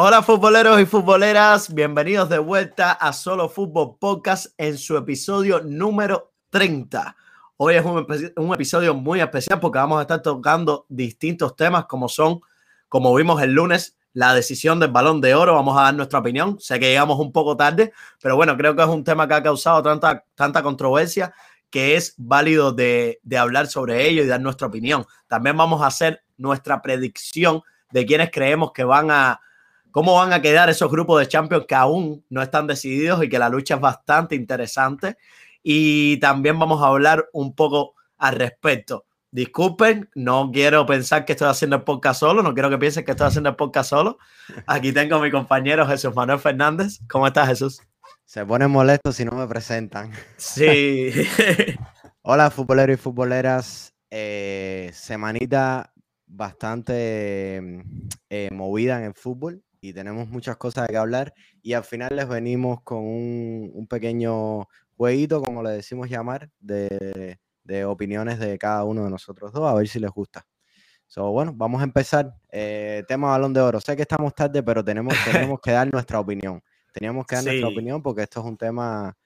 Hola futboleros y futboleras, bienvenidos de vuelta a Solo Fútbol Podcast en su episodio número 30. Hoy es un, un, episodio muy especial porque vamos a estar tocando distintos temas como son, como vimos el lunes, la decisión del balón de oro. Vamos a dar nuestra opinión. Sé que llegamos un poco tarde, pero bueno, creo que es un tema que ha causado tanta, tanta controversia que es válido de, de hablar sobre ello y dar nuestra opinión. También vamos a hacer nuestra predicción de quienes creemos que van a, cómo van a quedar esos grupos de Champions que aún no están decididos y que la lucha es bastante interesante. Y también vamos a hablar un poco al respecto. Disculpen, no quiero pensar que estoy haciendo el podcast solo, no quiero que piensen que estoy haciendo el podcast solo. Aquí tengo a mi compañero Jesús Manuel Fernández. ¿Cómo estás, Jesús? Se ponen molestos si no me presentan. Sí. Hola, futboleros y futboleras. Eh, semanita bastante eh, movida en el fútbol y tenemos muchas cosas de que hablar. Y al final les venimos con un, un pequeño jueguito, como le decimos llamar, de, de, opiniones de cada uno de nosotros dos, a ver si les gusta. So, bueno, vamos a empezar. Eh, tema balón de oro. Sé que estamos tarde, pero tenemos, tenemos que dar nuestra opinión. Teníamos que dar sí. nuestra opinión porque esto es un tema,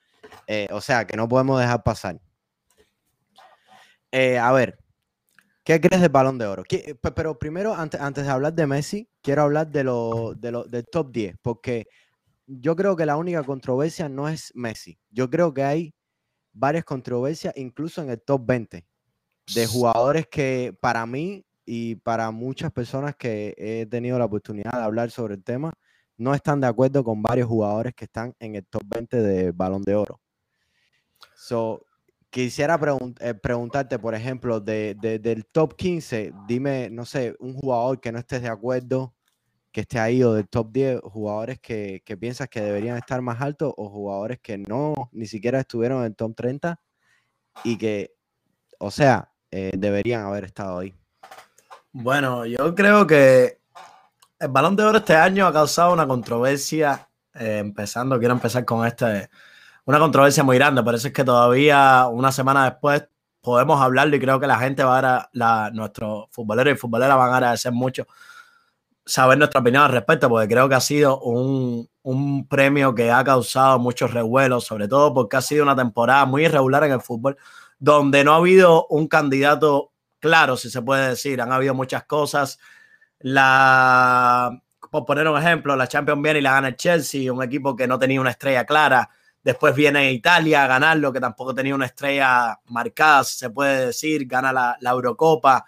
eh, o sea, que no podemos dejar pasar. Eh, a ver, ¿qué crees del balón de oro? ¿Qué, pero primero, antes, antes de hablar de Messi, quiero hablar de lo, de lo, del top 10, porque yo creo que la única controversia no es Messi. Yo creo que hay varias controversias, incluso en el top 20, de jugadores que para mí y para muchas personas que he tenido la oportunidad de hablar sobre el tema, no están de acuerdo con varios jugadores que están en el top 20 de Balón de Oro. So, quisiera eh, preguntarte, por ejemplo, de, del top 15, dime, no sé, un jugador que no estés de acuerdo, que esté ahí, o del top 10, jugadores que, que piensas que deberían estar más altos, o jugadores que no, ni siquiera estuvieron en el top 30 y que, o sea, eh, deberían haber estado ahí. Bueno, yo creo que el balón de oro este año ha causado una controversia, eh, empezando, quiero empezar con este, una controversia muy grande, por eso es que todavía una semana después podemos hablarlo y creo que la gente va a, la, nuestros futboleros y futboleras van a agradecer mucho saber nuestra opinión al respecto, porque creo que ha sido un, un premio que ha causado muchos revuelos, sobre todo porque ha sido una temporada muy irregular en el fútbol, donde no ha habido un candidato claro, si se puede decir, han habido muchas cosas la, por poner un ejemplo, la Champions viene y la gana el Chelsea, un equipo que no tenía una estrella clara. Después viene Italia a ganarlo, que tampoco tenía una estrella marcada, se puede decir, gana la, Eurocopa.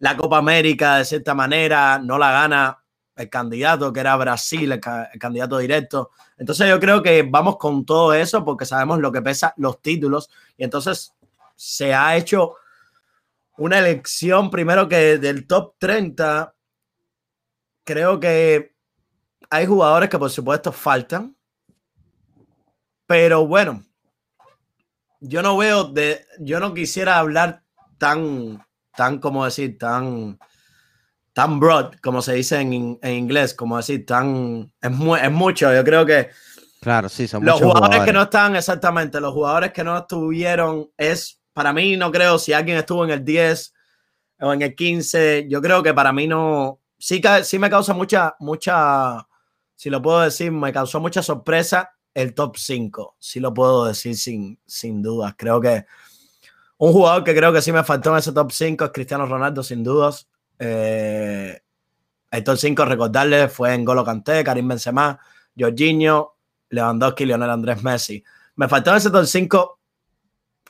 La Copa América, de cierta manera, no la gana el candidato, que era Brasil, el, el candidato directo. Entonces yo creo que vamos con todo eso porque sabemos lo que pesa los títulos. Y entonces se ha hecho una elección primero que del top 30 creo que hay jugadores que por supuesto faltan, pero bueno, yo no veo de, yo no quisiera hablar tan, tan, como decir, tan, tan broad, como se dice en, en inglés, como decir, tan, es, mu es, mucho, yo creo que claro, sí, son los jugadores, jugadores, que no están exactamente, los jugadores que no estuvieron, es, para mí no creo si alguien estuvo en el 10 o en el 15, yo creo que para mí no, sí, sí me causa mucha, mucha, si lo puedo decir, me causó mucha sorpresa el top 5, si lo puedo decir sin, sin dudas. Creo que un jugador que creo que sí me faltó en ese top 5 es Cristiano Ronaldo, sin dudas. Eh, el top 5, recordarle, fue en Golo Kanté, Karim Benzema, Jorginho, Lewandowski, Lionel Andrés Messi. Me faltó en ese top 5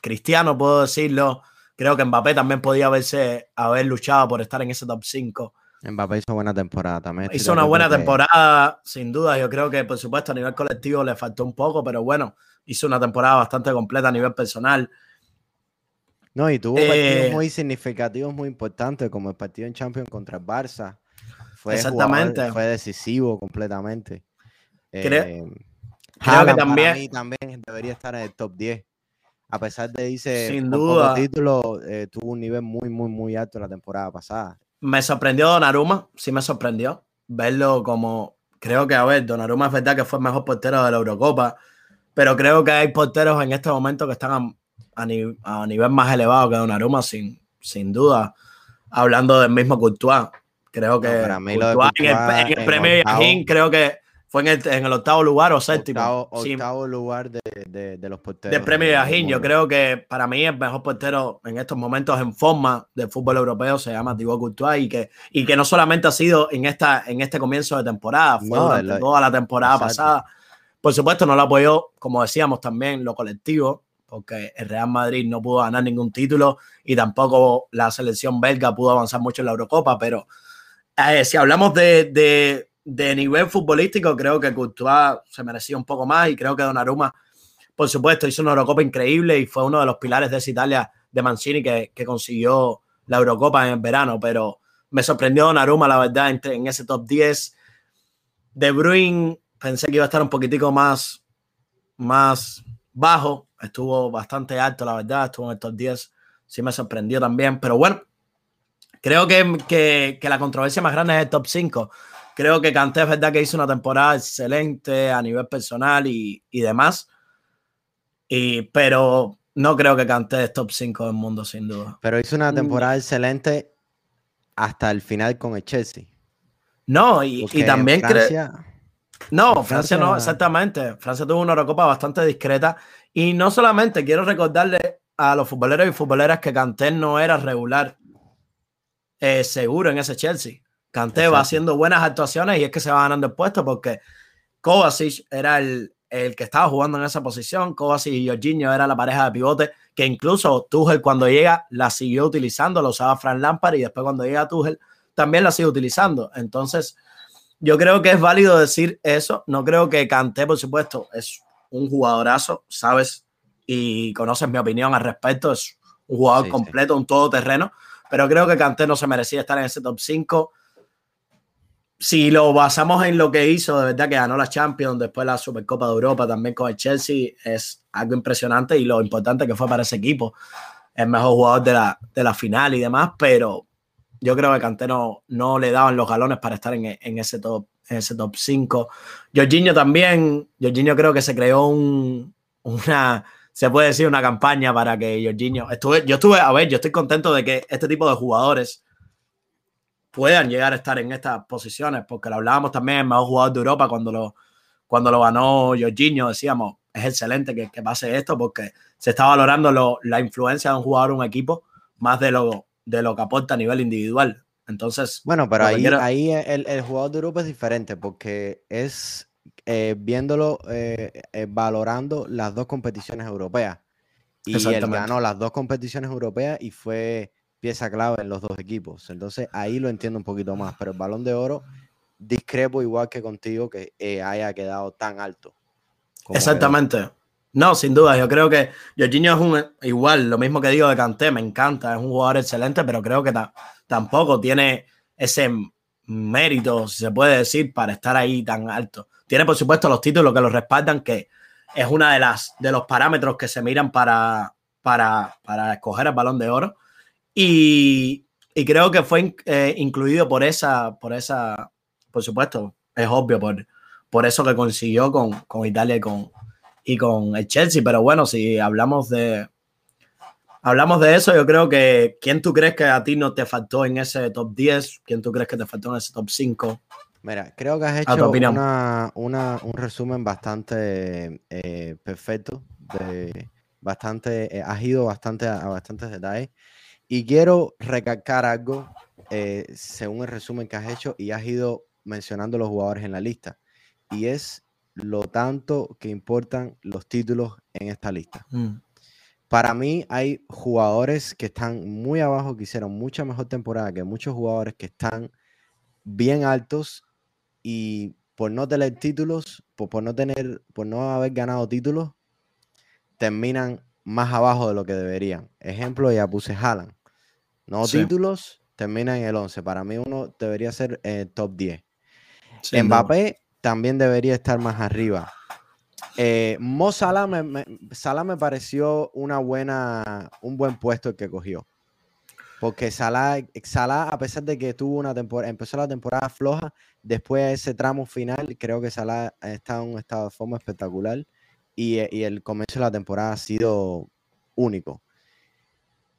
Cristiano, puedo decirlo. Creo que Mbappé también podía haberse, haber luchado por estar en ese top 5. Mbappé hizo buena temporada también. Hizo una buena que... temporada, sin duda. Yo creo que, por supuesto, a nivel colectivo le faltó un poco, pero bueno, hizo una temporada bastante completa a nivel personal. No, y tuvo eh... partidos muy significativos, muy importantes, como el partido en Champions contra el Barça. Fue Exactamente. Jugador, fue decisivo completamente. Creo, eh, creo que también. Para mí también debería estar en el top 10. A pesar de irse sin duda. título, eh, tuvo un nivel muy, muy, muy alto la temporada pasada. Me sorprendió Donnarumma, sí me sorprendió verlo como, creo que, a ver, Donnarumma es verdad que fue el mejor portero de la Eurocopa, pero creo que hay porteros en este momento que están a, a, ni, a nivel más elevado que Donnarumma, sin, sin duda, hablando del mismo Courtois. Creo que en, el, premio creo que fue en el, en el, octavo lugar o séptimo. Octavo, lugar de, de, de, los porteros. Del premio Yajín, yo creo que para mí el mejor portero en estos momentos en forma del fútbol europeo se llama Thibaut Courtois y que, y que no solamente ha sido en, esta, en este comienzo de temporada, fue durante toda la temporada pasada. Por supuesto, no lo apoyó, como decíamos también, lo colectivo, porque el Real Madrid no pudo ganar ningún título y tampoco la selección belga pudo avanzar mucho en la Eurocopa, pero eh, si hablamos de, de, nivel futbolístico, creo que Courtois se merecía un poco más y creo que Donnarumma, por supuesto, hizo una Eurocopa increíble y fue uno de los pilares de esa Italia de Mancini que, que consiguió la Eurocopa en el verano, pero me sorprendió Donnarumma, la verdad, en ese top 10. De Bruyne pensé que iba a estar un poquitico más, más bajo, estuvo bastante alto, la verdad, estuvo en el top 10, sí me sorprendió también, pero bueno, creo que, que, la controversia más grande es el top 5. Creo que Kanté es verdad que hizo una temporada excelente a nivel personal y, y demás, y, pero no creo que Kanté es top 5 del mundo, sin duda. Pero hizo una mm. temporada excelente hasta el final con el Chelsea. No, y, y también creo... No, Francia, no, exactamente. Francia tuvo una Eurocopa bastante discreta. Y no solamente quiero recordarle a los futboleros y futboleras que Kanté no era regular eh, seguro en ese Chelsea. Kanté va haciendo buenas actuaciones y es que se va ganando el puesto porque Kovacic era el, el que estaba jugando en esa posición. Kovacic y Jorginho era la pareja de pivote que incluso Tuchel cuando llega la siguió utilizando, lo usaba Fran Lampard y después cuando llega Tuchel también la sigue utilizando. Entonces, yo creo que es válido decir eso. No creo que Canté, por supuesto, es un jugadorazo, sabes, y conoces mi opinión al respecto. Es un jugador completo, un todoterreno, pero creo que Canté no se merecía estar en ese top 5. Si lo basamos en lo que hizo, de verdad que ganó la Champions, después la Supercopa de Europa también con el Chelsea, es algo impresionante y lo importante que fue para ese equipo. El mejor jugador de la, de la final y demás, pero yo creo que Cantero no le daban los galones para estar en, ese top en ese top 5. Jorginho también, Jorginho creo que se creó un, una, se puede decir, una campaña para que Jorginho, estuve, yo estuve, a ver, yo estoy contento de que este tipo de jugadores puedan llegar a estar en estas posiciones, porque lo hablábamos también en mejor jugador de Europa cuando lo, cuando lo ganó Jorginho, decíamos, es excelente que, que pase esto porque se está valorando la influencia de un jugador un equipo más de lo, de lo que aporta a nivel individual. Entonces, bueno, pero ahí, ahí el, el, jugador de Europa es diferente porque es eh, viéndolo, eh, eh, valorando las dos competiciones europeas. Y él ganó las dos competiciones europeas y fue pieza clave en los dos equipos. Entonces ahí lo entiendo un poquito más. Pero el balón de oro, discrepo igual que contigo que haya quedado tan alto. Exactamente. No, sin duda, yo creo que Jorginho es un igual, lo mismo que digo de Canté, me encanta, es un jugador excelente, pero creo que tampoco tiene ese mérito, si se puede decir, para estar ahí tan alto. Tiene, por supuesto, los títulos que lo respaldan, que es una de las de los parámetros que se miran para, para, para escoger el balón de oro. Y, y creo que fue eh, incluido por esa, por esa, por supuesto, es obvio, por, por eso que consiguió con, con Italia y con, y con el Chelsea. Pero bueno, si hablamos de, hablamos de eso, yo creo que ¿quién tú crees que a ti no te faltó en ese top 10? ¿Quién tú crees que te faltó en ese top 5? Mira, creo que has hecho una, una, un resumen bastante eh, perfecto, de bastante, eh, has ido bastante a, bastantes detalles. Y quiero recalcar algo eh, según el resumen que has hecho y has ido mencionando los jugadores en la lista. Y es lo tanto que importan los títulos en esta lista. Mm. Para mí hay jugadores que están muy abajo, que hicieron mucha mejor temporada que muchos jugadores que están bien altos y por no tener títulos, por, no tener, por no haber ganado títulos, terminan más abajo de lo que deberían. Ejemplo, ya puse Haaland. No títulos, termina en el 11. Para mí uno debería ser eh, top 10. Mbappé también debería estar más arriba. Eh, Mo Salah me, pareció una buena, un buen puesto el que cogió. Porque Salah, Salah, a pesar de que tuvo una temporada, empezó la temporada floja, después de ese tramo final, creo que Salah está en un estado de forma espectacular y, y el comienzo de la temporada ha sido único.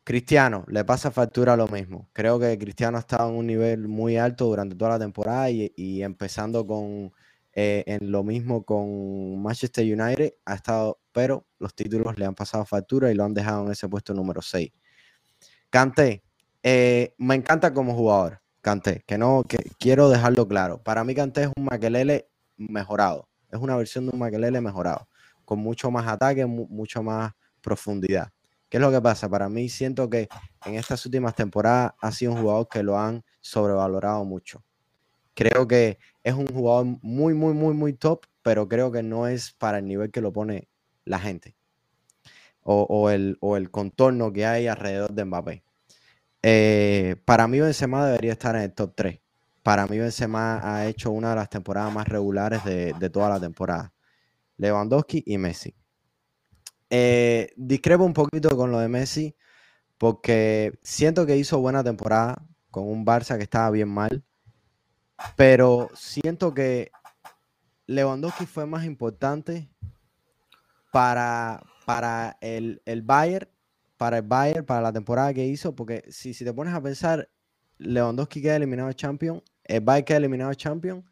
Cristiano, le pasa factura lo mismo. Creo que Cristiano ha estado en un nivel muy alto durante toda la temporada y, empezando con eh, en lo mismo con Manchester United, ha estado, pero los títulos le han pasado factura y lo han dejado en ese puesto número 6. Canté, eh, me encanta como jugador, Canté, que no, que quiero dejarlo claro. Para mí Canté es un Maquelele mejorado, es una versión de un Maquelele mejorado, con mucho más ataque, mucho más profundidad. ¿Qué es lo que pasa? Para mí siento que en estas últimas temporadas ha sido un jugador que lo han sobrevalorado mucho. Creo que es un jugador muy, muy, muy, muy top, pero creo que no es para el nivel que lo pone la gente. O, el, contorno que hay alrededor de Mbappé. Eh, para mí Benzema debería estar en el top 3. Para mí Benzema ha hecho una de las temporadas más regulares de, de toda la temporada. Lewandowski y Messi. Eh, discrepo un poquito con lo de Messi porque siento que hizo buena temporada con un Barça que estaba bien mal, pero siento que Lewandowski fue más importante para, para el, el Bayern, para el Bayern, para la temporada que hizo, porque si, si te pones a pensar, Lewandowski queda eliminado de Champions, el Bayern queda eliminado de Champions,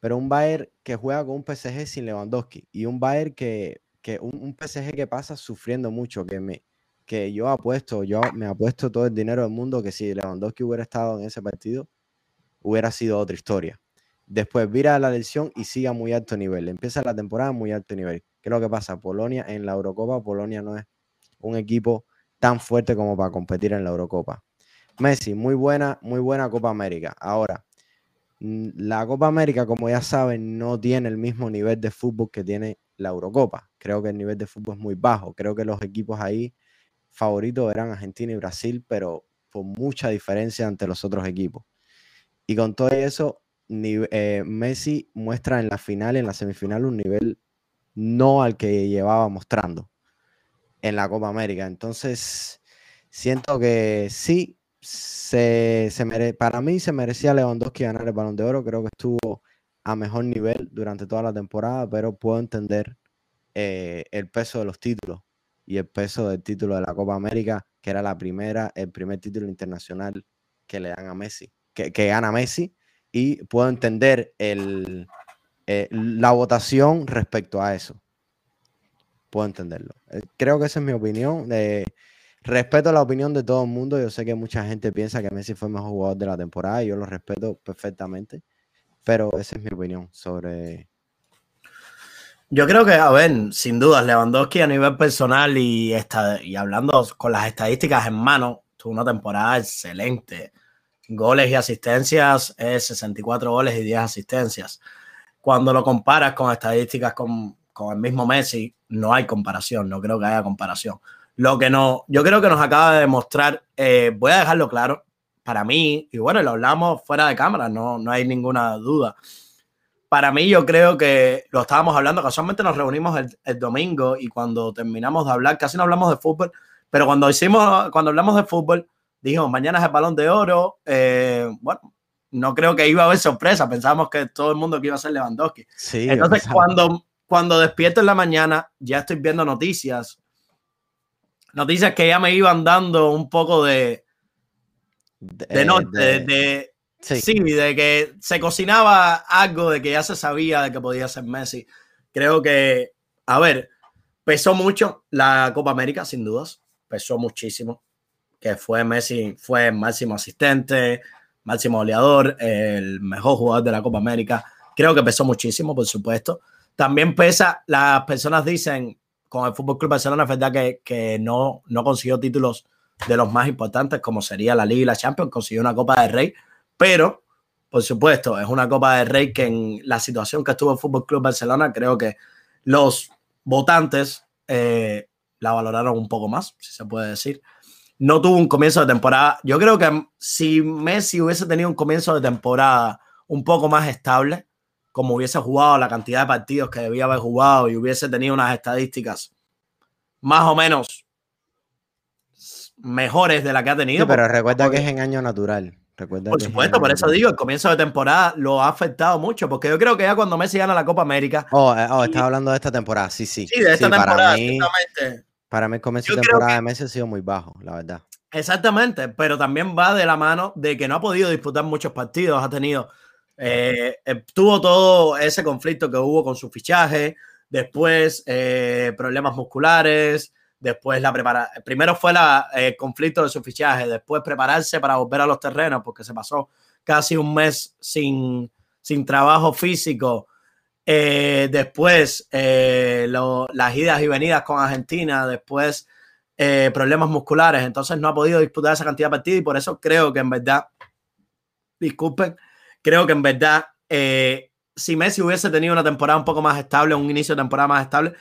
pero un Bayern que juega con un PSG sin Lewandowski y un Bayern que que un, PSG que pasa sufriendo mucho, que me que yo apuesto, yo me apuesto todo el dinero del mundo que si Lewandowski hubiera estado en ese partido, hubiera sido otra historia. Después vira la lesión y sigue a muy alto nivel. Empieza la temporada a muy alto nivel. ¿Qué es lo que pasa? Polonia en la Eurocopa, Polonia no es un equipo tan fuerte como para competir en la Eurocopa. Messi, muy buena, muy buena Copa América. Ahora, la Copa América, como ya saben, no tiene el mismo nivel de fútbol que tiene la Eurocopa. Creo que el nivel de fútbol es muy bajo. Creo que los equipos ahí favoritos eran Argentina y Brasil, pero por mucha diferencia ante los otros equipos. Y con todo eso, eh, Messi muestra en la final, en la semifinal, un nivel no al que llevaba mostrando en la Copa América. Entonces, siento que sí, se, para mí se merecía Lewandowski ganar el balón de oro. Creo que estuvo a mejor nivel durante toda la temporada, pero puedo entender eh, el peso de los títulos y el peso del título de la Copa América, que era la primera, el primer título internacional que le dan a Messi, que, gana Messi, y puedo entender el, eh, la votación respecto a eso. Puedo entenderlo. Eh, creo que esa es mi opinión. respeto la opinión de todo el mundo. Yo sé que mucha gente piensa que Messi fue el mejor jugador de la temporada y yo lo respeto perfectamente. Pero esa es mi opinión sobre. Yo creo que, a ver, sin dudas, Lewandowski a nivel personal y, está, y hablando con las estadísticas en mano, tuvo una temporada excelente. Goles y asistencias es 64 goles y 10 asistencias. Cuando lo comparas con estadísticas con, con el mismo Messi, no hay comparación, no creo que haya comparación. Lo que no, yo creo que nos acaba de demostrar, eh, voy a dejarlo claro, para mí, y bueno, lo hablamos fuera de cámara, no, no hay ninguna duda. Para mí, yo creo que lo estábamos hablando, casualmente nos reunimos el, domingo y cuando terminamos de hablar, casi no hablamos de fútbol, pero cuando hicimos, cuando hablamos de fútbol, dijimos, mañana es el balón de oro. Eh, bueno, no creo que iba a haber sorpresa, pensábamos que todo el mundo que iba a ser Lewandowski. Sí, Entonces, cuando, cuando despierto en la mañana, ya estoy viendo noticias, noticias que ya me iban dando un poco de, de, no, de, sí. de que se cocinaba algo, de que ya se sabía de que podía ser Messi. Creo que, a ver, pesó mucho la Copa América, sin dudas, pesó muchísimo, que fue Messi, fue máximo asistente, máximo goleador, el mejor jugador de la Copa América. Creo que pesó muchísimo, por supuesto. También pesa, las personas dicen, con el Fútbol Club Barcelona, es verdad que, que no, no consiguió títulos de los más importantes, como sería la Liga y la Champions, consiguió una Copa de Rey, pero, por supuesto, es una Copa de Rey que en la situación que estuvo el Fútbol Club Barcelona, creo que los votantes eh, la valoraron un poco más, si se puede decir. No tuvo un comienzo de temporada. Yo creo que si Messi hubiese tenido un comienzo de temporada un poco más estable, como hubiese jugado la cantidad de partidos que debía haber jugado y hubiese tenido unas estadísticas más o menos mejores de la que ha tenido. pero recuerda que es en año natural. Recuerda por supuesto, por eso digo, el comienzo de temporada lo ha afectado mucho, porque yo creo que ya cuando Messi gana la Copa América. Oh, eh, oh estás hablando de esta temporada, sí, sí. Sí, de esta temporada, para mí, para mí el comienzo de temporada de Messi ha sido muy bajo, la verdad. Exactamente, pero también va de la mano de que no ha podido disputar muchos partidos, ha tenido, eh, eh, tuvo todo ese conflicto que hubo con su fichaje, después eh, problemas musculares, después la preparación, primero fue el conflicto de su fichaje, después prepararse para volver a los terrenos, porque se pasó casi un mes sin, sin trabajo físico, después las idas y venidas con Argentina, después eh, problemas musculares, entonces no ha podido disputar esa cantidad de partidos y por eso creo que en verdad, disculpen, creo que en verdad, eh, si Messi hubiese tenido una temporada un poco más estable, un inicio de temporada más estable,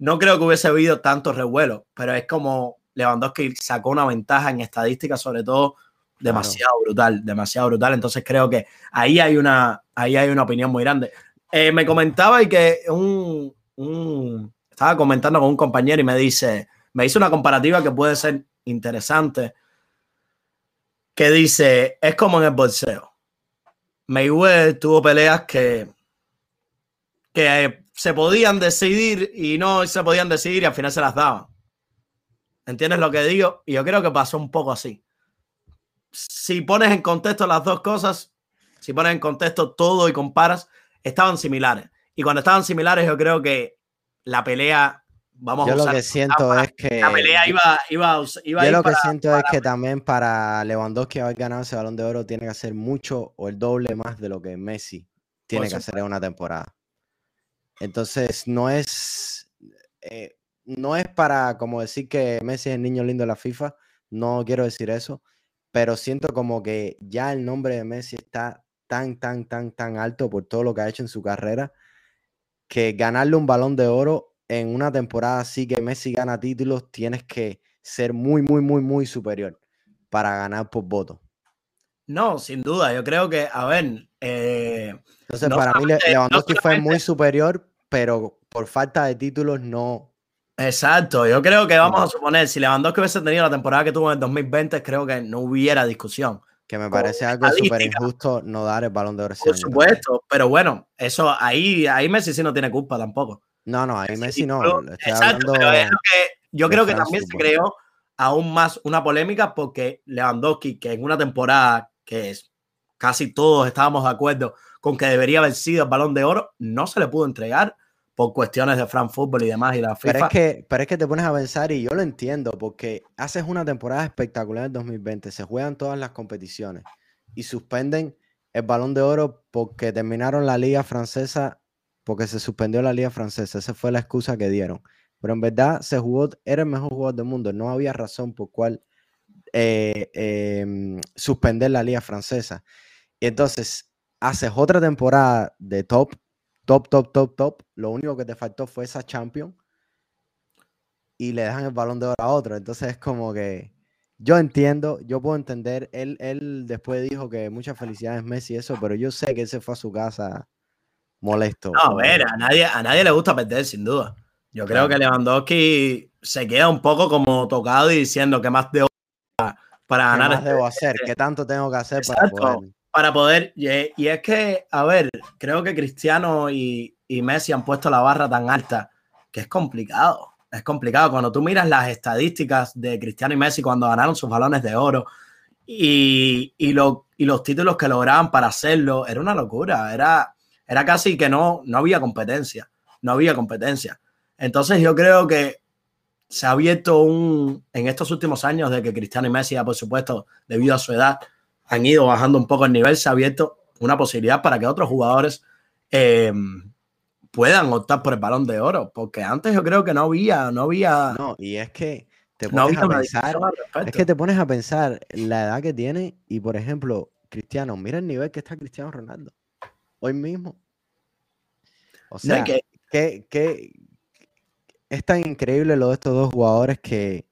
no creo que hubiese habido tanto revuelo, pero es como Lewandowski sacó una ventaja en estadística, sobre todo demasiado brutal, demasiado brutal. Entonces creo que ahí hay una, ahí hay una opinión muy grande. Eh, me comentaba y que un, un, estaba comentando con un compañero y me dice, me hizo una comparativa que puede ser interesante, que dice, es como en el boxeo. Mayweather tuvo peleas que, que se podían decidir y no se podían decidir y al final se las daban. ¿Entiendes lo que digo? Y yo creo que pasó un poco así. Si pones en contexto las dos cosas, si pones en contexto todo y comparas, estaban similares. Y cuando estaban similares, yo creo que la pelea vamos yo lo que siento es que la pelea iba, iba, iba yo lo que siento es que también para Lewandowski haber ganado ese balón de oro tiene que hacer mucho o el doble más de lo que Messi tiene que hacer en una temporada entonces no es eh, no es para como decir que Messi es el niño lindo de la FIFA no quiero decir eso pero siento como que ya el nombre de Messi está tan tan tan tan alto por todo lo que ha hecho en su carrera que ganarle un balón de oro en una temporada así que Messi gana títulos, tienes que ser muy, muy, muy, muy superior para ganar por voto. No, sin duda. Yo creo que, a ver. Eh, Entonces, para mí, Lewandowski fue muy superior, pero por falta de títulos no. Exacto. Yo creo que vamos a suponer, si Lewandowski hubiese tenido la temporada que tuvo en el 2020, creo que no hubiera discusión. Que me parece algo súper injusto no dar el balón de oro. Por supuesto, pero bueno, eso ahí, ahí Messi sí no tiene culpa tampoco. No, no, ahí Messi no. exacto, pero es lo que yo creo que también se creó aún más una polémica porque Lewandowski, que en una temporada que es casi todos estábamos de acuerdo con que debería haber sido el balón de oro, no se le pudo entregar por cuestiones de Fran Fútbol y demás y la FIFA. Pero es, que, pero es que te pones a pensar y yo lo entiendo porque haces una temporada espectacular en 2020, se juegan todas las competiciones y suspenden el balón de oro porque terminaron la liga francesa porque se suspendió la liga francesa. Esa fue la excusa que dieron. Pero en verdad se jugó, era el mejor jugador del mundo. No había razón por cual eh, em, suspender la liga francesa. Y entonces, haces otra temporada de top, top, top, top, top. Lo único que te faltó fue esa champion. Y le dejan el balón de oro a otro. Entonces es como que yo entiendo, yo puedo entender. Él, él después dijo que muchas felicidades Messi eso, pero yo sé que él se fue a su casa molesto. No, a ver, a nadie, a nadie le gusta perder, sin duda. Yo creo que Lewandowski se queda un poco como tocado y diciendo que más debo para, ganar. ¿Qué más debo hacer? ¿Qué tanto tengo que hacer para poder? Para poder, y, es que, a ver, creo que Cristiano y, y Messi han puesto la barra tan alta que es complicado. Es complicado. Cuando tú miras las estadísticas de Cristiano y Messi cuando ganaron sus balones de oro y, y, y los títulos que lograban para hacerlo, era una locura. Era, era casi que no, no había competencia, no había competencia. Entonces yo creo que se ha abierto un, en estos últimos años de que Cristiano y Messi, por supuesto, debido a su edad, han ido bajando un poco el nivel, se ha abierto una posibilidad para que otros jugadores eh, puedan optar por el balón de oro, porque antes yo creo que no había, no había... No, y es que te pones a pensar, es que te pones a pensar la edad que tiene y, por ejemplo, Cristiano, mira el nivel que está Cristiano Ronaldo hoy mismo. O sea, que, es tan increíble lo de estos dos jugadores que,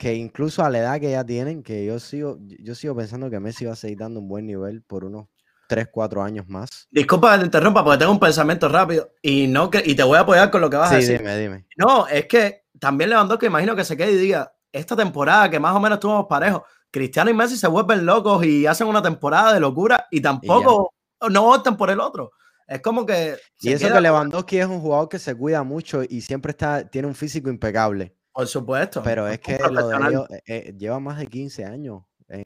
que incluso a la edad que ya tienen, que yo sigo, yo sigo pensando que Messi va a seguir dando un buen nivel por unos 3, 4 años más. Disculpa que te interrumpa porque tengo un pensamiento rápido y no y te voy a apoyar con lo que vas a decir. Dime, dime. No, es que también que imagino que se quede y diga, esta temporada que más o menos estuvimos parejos, Cristiano y Messi se vuelven locos y hacen una temporada de locura y tampoco no optan por el otro. Es como que. Y eso que Lewandowski es un jugador que se cuida mucho y siempre está, tiene un físico impecable. Por supuesto. Pero es que lo de ellos eh, eh, lleva más de 15 años,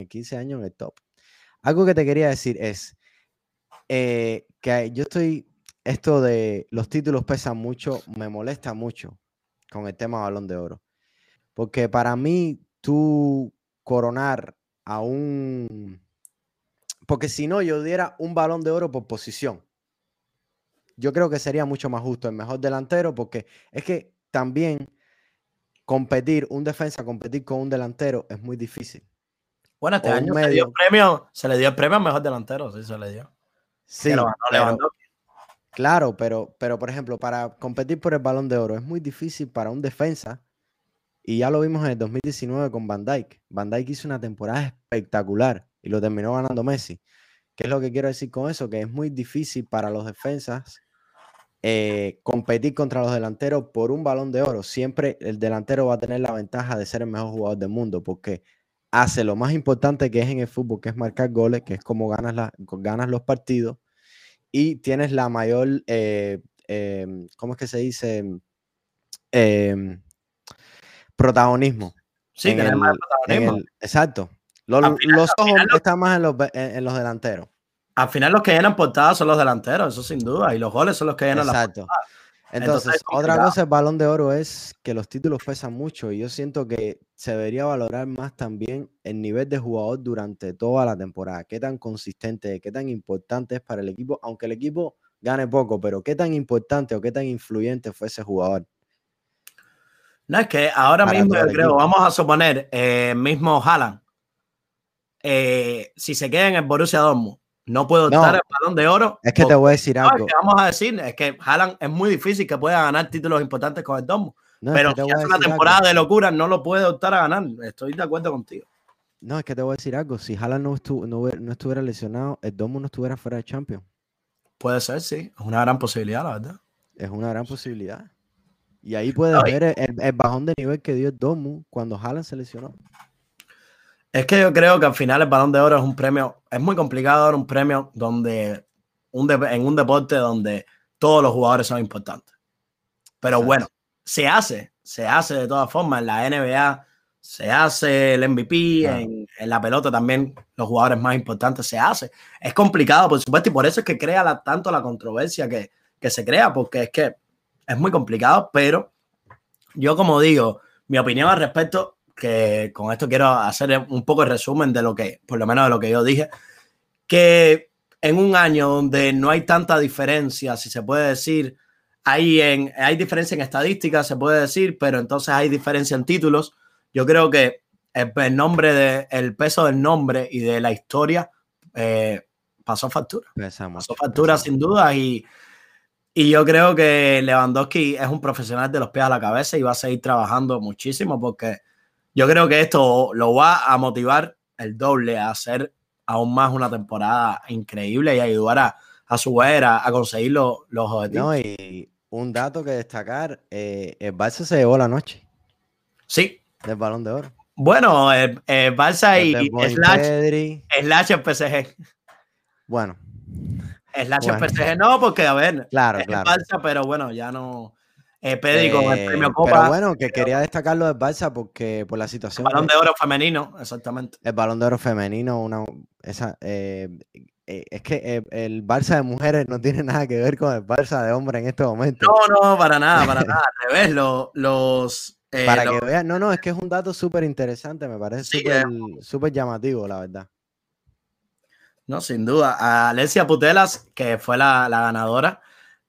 15 años en el top. Algo que te quería decir es que yo estoy, esto de los títulos pesan mucho, me molesta mucho con el tema balón de oro. Porque para mí, tú coronar a un... Porque si no, yo diera un balón de oro por posición. Yo creo que sería mucho más justo el mejor delantero, porque es que también competir, un defensa, competir con un delantero es muy difícil. Bueno, este año se, dio premio, se le dio el premio al mejor delantero, sí se le dio. Sí, claro, pero, pero por ejemplo, para competir por el balón de oro es muy difícil para un defensa y ya lo vimos en el 2019 con Van Dyke. Van Dyke hizo una temporada espectacular y lo terminó ganando Messi. ¿Qué es lo que quiero decir con eso? Que es muy difícil para los defensas eh, competir contra los delanteros por un balón de oro. Siempre el delantero va a tener la ventaja de ser el mejor jugador del mundo porque hace lo más importante que es en el fútbol, que es marcar goles, que es como ganas, la, ganas los partidos y tienes la mayor, eh, em, ¿cómo es que se dice? Em, protagonismo. Sí, que el, más protagonismo. exacto. Los, ojos están más en los, en, los, delanteros. Al final los que llenan portadas son los delanteros, eso sin duda, y los goles son los que llenan Exacto. Entonces, otra cosa el balón de oro es que los títulos pesan mucho y yo siento que se debería valorar más también el nivel de jugador durante toda la temporada. Qué tan consistente, qué tan importante es para el equipo, aunque el equipo gane poco, pero qué tan importante o qué tan influyente fue ese jugador. No, es que ahora mismo yo creo, vamos a suponer, eh, mismo Haaland, eh, si se queda en el Borussia Dortmund, no puedo estar el balón de oro. Es que te voy a decir algo. vamos a decir, es que Haaland es muy difícil que pueda ganar títulos importantes con el Dortmund. pero si hace una temporada de locura, no lo puede optar a ganar. Estoy de acuerdo contigo. No, es que te voy a decir algo. Si Haaland no, no, estuviera lesionado, el Dortmund no estuviera fuera de Champions. Puede ser, sí. Es una gran posibilidad, la verdad. Es una gran posibilidad. Y ahí puedes ver el, bajón de nivel que dio el Domu cuando Haaland se lesionó. Es que yo creo que al final el balón de oro es un premio, es muy complicado dar un premio donde un en un deporte donde todos los jugadores son importantes. Pero bueno, se hace, se hace de todas formas. En la NBA se hace el MVP, en, la pelota también los jugadores más importantes se hace. Es complicado, por supuesto, y por eso es que crea tanto la controversia que, que se crea, porque es que es muy complicado, pero yo como digo, mi opinión al respecto, que con esto quiero hacer un poco el resumen de lo que, por lo menos de lo que yo dije, que en un año donde no hay tanta diferencia, si se puede decir, hay, en, hay diferencia en estadísticas, se puede decir, pero entonces hay diferencia en títulos. Yo creo que el, nombre de, el peso del nombre y de la historia eh, pasó factura. pasó factura sin duda y y yo creo que Lewandowski es un profesional de los pies a la cabeza y va a seguir trabajando muchísimo porque yo creo que esto lo va a motivar el doble a hacer aún más una temporada increíble y ayudar a, su era a conseguir los, objetivos. No, y un dato que destacar, eh, el Barça se llevó la noche. Sí. Del balón de oro. Bueno, el, Barça y Slash, Slash el PSG. Bueno, Slash bueno. PSG no, porque a ver, claro, es claro. Barça, pero bueno, ya no. Eh, Pedri con el premio Copa. Pero bueno, que quería destacarlo del Barça porque por la situación. El balón de oro femenino, exactamente. El balón de oro femenino, una, esa, eh, eh, es que el Barça de mujeres no tiene nada que ver con el Barça de hombres en este momento. No, no, para nada, para nada. Al revés, los. para que vean, no, no, es que es un dato súper interesante, me parece súper llamativo, la verdad. No, sin duda. A Alessia Putelas, que fue la, ganadora.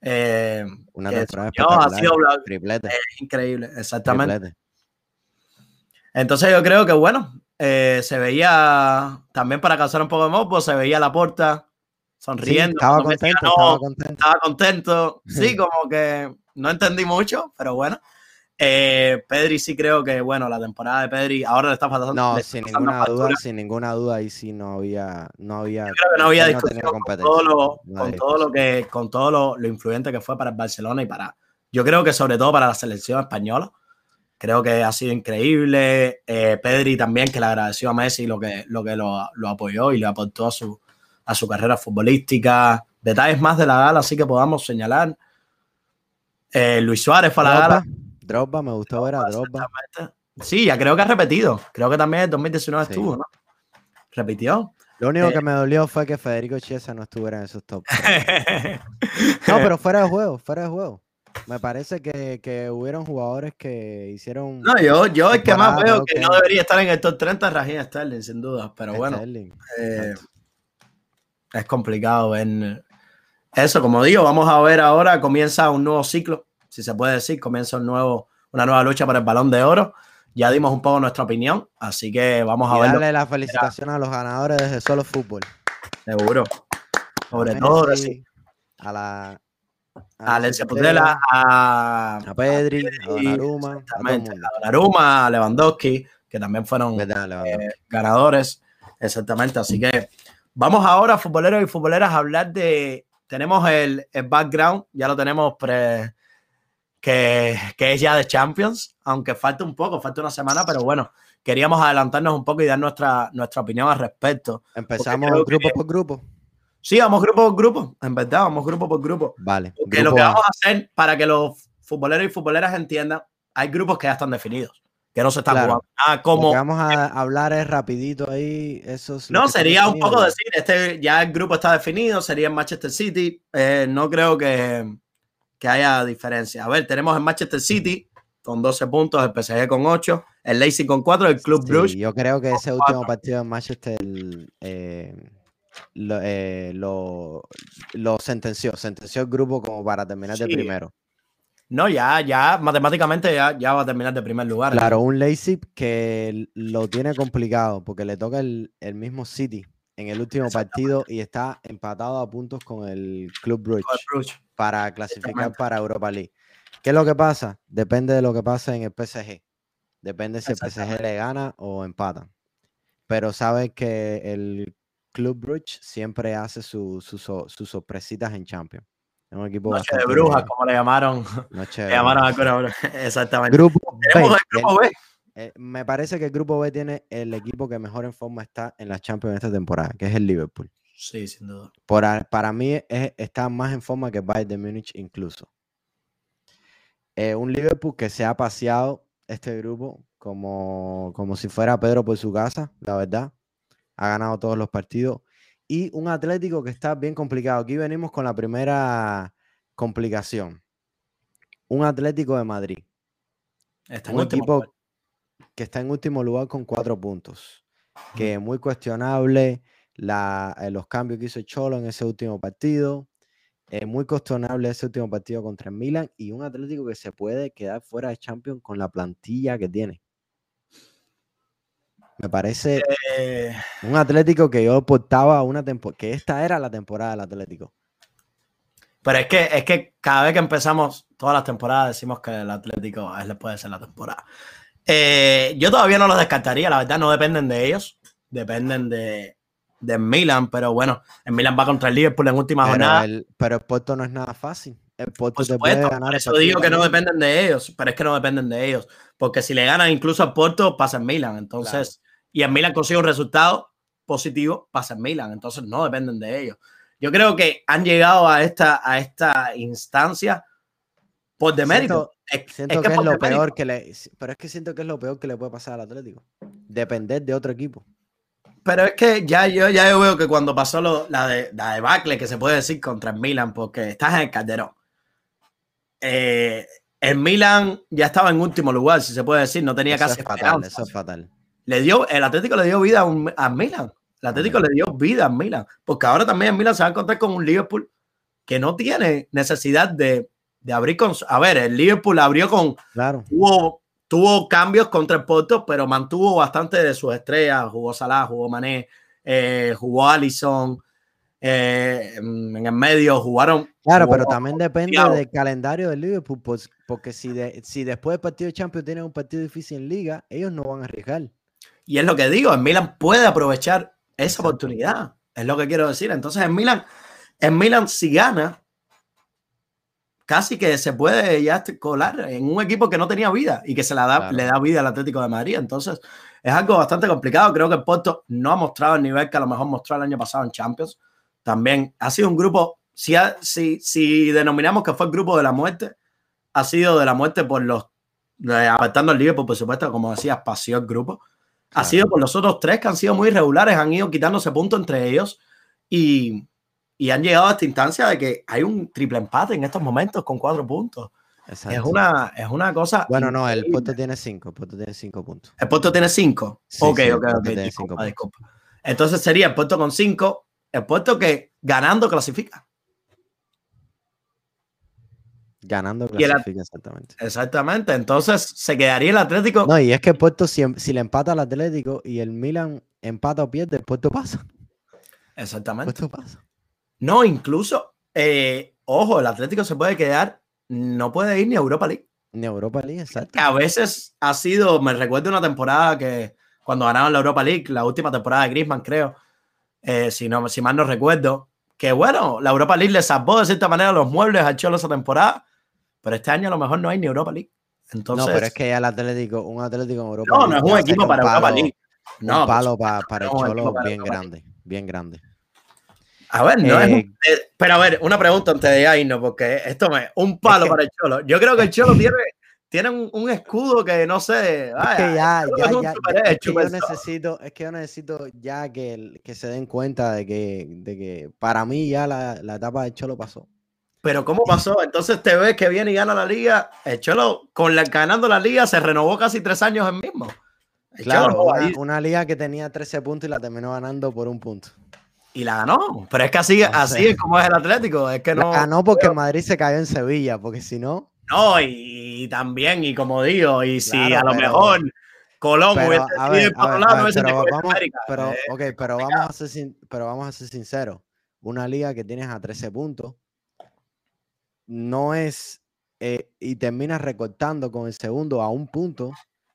Eh, Una ha sido triplete. increíble, exactamente. Entonces yo creo que bueno, eh, se veía también para causar un poco de mopo, se veía la puerta sonriendo. estaba, contento, estaba, contento, estaba contento. Sí, como que no entendí mucho, pero bueno. Eh, Pedri sí creo que, bueno, la temporada de Pedri ahora le está faltando. No, sin ninguna duda, sin ninguna duda, ahí sí no había, no había. Yo creo que no había discusión con todo, lo, con todo lo que, con todo lo, influyente que fue para el Barcelona y para, yo creo que sobre todo para la selección española. Creo que ha sido increíble. Eh, Pedri también, que le agradeció a Messi lo que lo, que lo, apoyó y le aportó a su, a su carrera futbolística. Detalles más de la gala, así que podamos señalar. Eh, Luis Suárez fue a la gala Drogba, me gustó ver a Drogba. Sí, ya creo que ha repetido. Creo que también en 2019 estuvo, ¿no? Repitió. Lo único que eh, me dolió fue que Federico Chiesa no estuviera en esos top. no, pero fuera de juego, fuera de juego. Me parece que, que hubieron jugadores que hicieron. No, yo, yo el que más veo que, no debería estar en el top 30 es Raheem Sterling, sin duda. Pero bueno, eh, es complicado ver eso. Como digo, vamos a ver ahora. Comienza un nuevo ciclo, si se puede decir. Comienza un nuevo, una nueva lucha por el balón de oro ya dimos un poco nuestra opinión, así que vamos a ver. Darle la felicitación a los ganadores de Solo Fútbol. Seguro. Sobre todo, A la. A, Alencia Putela, a, a Pedri, a Donnarumma, a, Donnarumma, a Lewandowski, que también fueron eh, ganadores. Exactamente. Así que vamos ahora, futboleros y futboleras, a hablar de. Tenemos el, el background, ya lo tenemos pre, que, es ya de Champions, aunque falta un poco, falta una semana, pero bueno, queríamos adelantarnos un poco y dar nuestra, nuestra opinión al respecto. Empezamos grupo por grupo. Sí, vamos grupo por grupo, en verdad, vamos grupo por grupo. Vale. Porque lo que vamos a hacer para que los futboleros y futboleras entiendan, hay grupos que ya están definidos, que no se están jugando. Ah, como, lo que vamos a hablar es rapidito ahí, esos. No, sería un poco decir, este ya el grupo está definido, sería en Manchester City. Eh, no creo que, que haya diferencia. A ver, tenemos el Manchester City con 12 puntos, el PSG con 8, el Leipzig con 4, el Club sí, Yo creo que ese último partido en Manchester eh, eh, lo, lo, sentenció, sentenció el grupo como para terminar de primero. No, ya, ya, matemáticamente ya, ya va a terminar de primer lugar. Claro, un Leipzig que lo tiene complicado porque le toca el, el mismo City en el último partido y está empatado a puntos con el Club Brugge para clasificar para Europa League. ¿Qué es lo que pasa? Depende de lo que pasa en el PSG. Depende si el PSG le gana o empata. Pero sabes que el Club Brugge siempre hace sus sorpresitas en Champions. Es un equipo Noche de brujas, como le llamaron. Noche de le llamaron a Exactamente. Grupo Tenemos el grupo B. Eh, me parece que el grupo B tiene el equipo que mejor en forma está en la Champions esta temporada, que es el Liverpool. Sí, sin duda. para mí está más en forma que Bayern de Múnich incluso. Eh, un Liverpool que se ha paseado este grupo como, como si fuera Pedro por su casa, la verdad. Ha ganado todos los partidos. Y un Atlético que está bien complicado. Aquí venimos con la primera complicación. Un Atlético de Madrid. Está un equipo que está en último lugar con cuatro puntos. Que es muy cuestionable eh, los cambios que hizo Cholo en ese último partido. Es muy cuestionable ese último partido contra el Milan y un Atlético que se puede quedar fuera de Champions con la plantilla que tiene. Me parece eh. un Atlético que yo portaba una temporada, que esta era la temporada del Atlético. Pero es que, es que cada vez que empezamos todas las temporadas decimos que el Atlético puede ser la temporada. Eh, yo todavía no los descartaría, la verdad, no dependen de ellos, dependen de, de Milan, pero bueno, el Milan va contra el Liverpool en última jornada. pero el Porto no es nada fácil. El Porto te puede ganar. eso digo que no dependen de ellos, pero es que no dependen de ellos, porque si le ganan incluso al Porto, pasa en Milan, entonces, y en Milan consigue un resultado positivo, pasa en Milan, entonces no dependen de ellos. Yo creo que han llegado a esta, a esta instancia por demérito. Siento, que, es lo peor que le. Pero es que siento que es lo peor que le puede pasar al Atlético. Depender de otro equipo. Pero es que ya yo, ya yo veo que cuando pasó lo, la, de, la debacle, que se puede decir contra el Milan, porque estás en el Calderón. Eh, el Milan ya estaba en último lugar, si se puede decir, no tenía casi fatal, Eso es fatal. Le dio, el Atlético le dio vida a, Milan. El Atlético le dio vida a Milan. Porque ahora también el Milan se va a encontrar con un Liverpool que no tiene necesidad de, de abrir con. A ver, el Liverpool abrió con. Claro. Tuvo, tuvo cambios contra el Porto, pero mantuvo bastante de sus estrellas. Jugó Salah, jugó Mané, eh, jugó Allison. Eh, en el medio jugaron. Claro, pero también depende del calendario del Liverpool, pues, porque si, si después del partido de Champions tienen un partido difícil en Liga, ellos no van a arriesgar. Y es lo que digo, el Milan puede aprovechar esa oportunidad, es lo que quiero decir. Entonces, en Milan, en Milan, si gana, casi que se puede ya colar en un equipo que no tenía vida y que se la da, le da vida al Atlético de Madrid. Entonces, es algo bastante complicado. Creo que el Porto no ha mostrado el nivel que a lo mejor mostró el año pasado en Champions. También ha sido un grupo, si, si, si denominamos que fue el grupo de la muerte, ha sido de la muerte por los afectando al Liverpool, por supuesto, como decías, pasió el grupo. Ha sido por los otros tres que han sido muy irregulares, han ido quitándose puntos entre ellos y, y han llegado a esta instancia de que hay un triple empate en estos momentos con cuatro puntos. Es una, es una cosa. Bueno, no, el puesto tiene cinco. El puesto tiene cinco puntos. El puesto tiene cinco. ok, ok, ok. Disculpa, disculpa. Entonces sería el puesto con cinco, el puesto que ganando clasifica. Ganando clasifica, exactamente. Exactamente. Entonces se quedaría el Atlético. No, y es que el puesto, si, si le empata al Atlético y el Milan empata o pierde, el puesto pasa. Exactamente. El puesto pasa. No, incluso, eh, ojo, el Atlético se puede quedar no puede ir ni a Europa League. Ni a Europa League, exacto. a veces ha sido, me recuerdo una temporada que cuando ganaron la Europa League, la última temporada de Griezmann, creo, eh, si, no, si mal no recuerdo, que bueno, la Europa League le salvó de cierta manera los muebles al Cholo esa temporada, pero este año a lo mejor no hay ni Europa League. Entonces, no, pero es que ya el Atlético, un Atlético en Europa No, no es un equipo para Europa League. No, un palo para, para el Cholo bien grande, bien grande. A ver, no es eh, eh, pero a ver, una pregunta antes de irnos, porque esto me un palo para el Cholo. Yo creo que el Cholo tiene, tiene un, escudo que no sé. es que ya, ya, ya, es que yo necesito, es que yo necesito ya que, que se den cuenta de que, de que para mí ya la, la etapa del Cholo pasó. Pero ¿cómo pasó? Entonces te ves que viene y gana la liga. El Cholo, con la, ganando la liga, se renovó casi tres años el mismo. claro, una, una, liga que tenía 13 puntos y la terminó ganando por un punto y la ganó. Pero es que así, así es como es el Atlético. Es que no. ganó porque Madrid se cayó en Sevilla, porque si no. No, y, también, y como digo, y si a lo mejor Colón hubiese sido por lado, pero, vamos, pero, okay, pero, vamos a ser, pero vamos a ser sinceros. Una liga que tienes a 13 puntos no es. Eh, y terminas recortando con el segundo a un punto,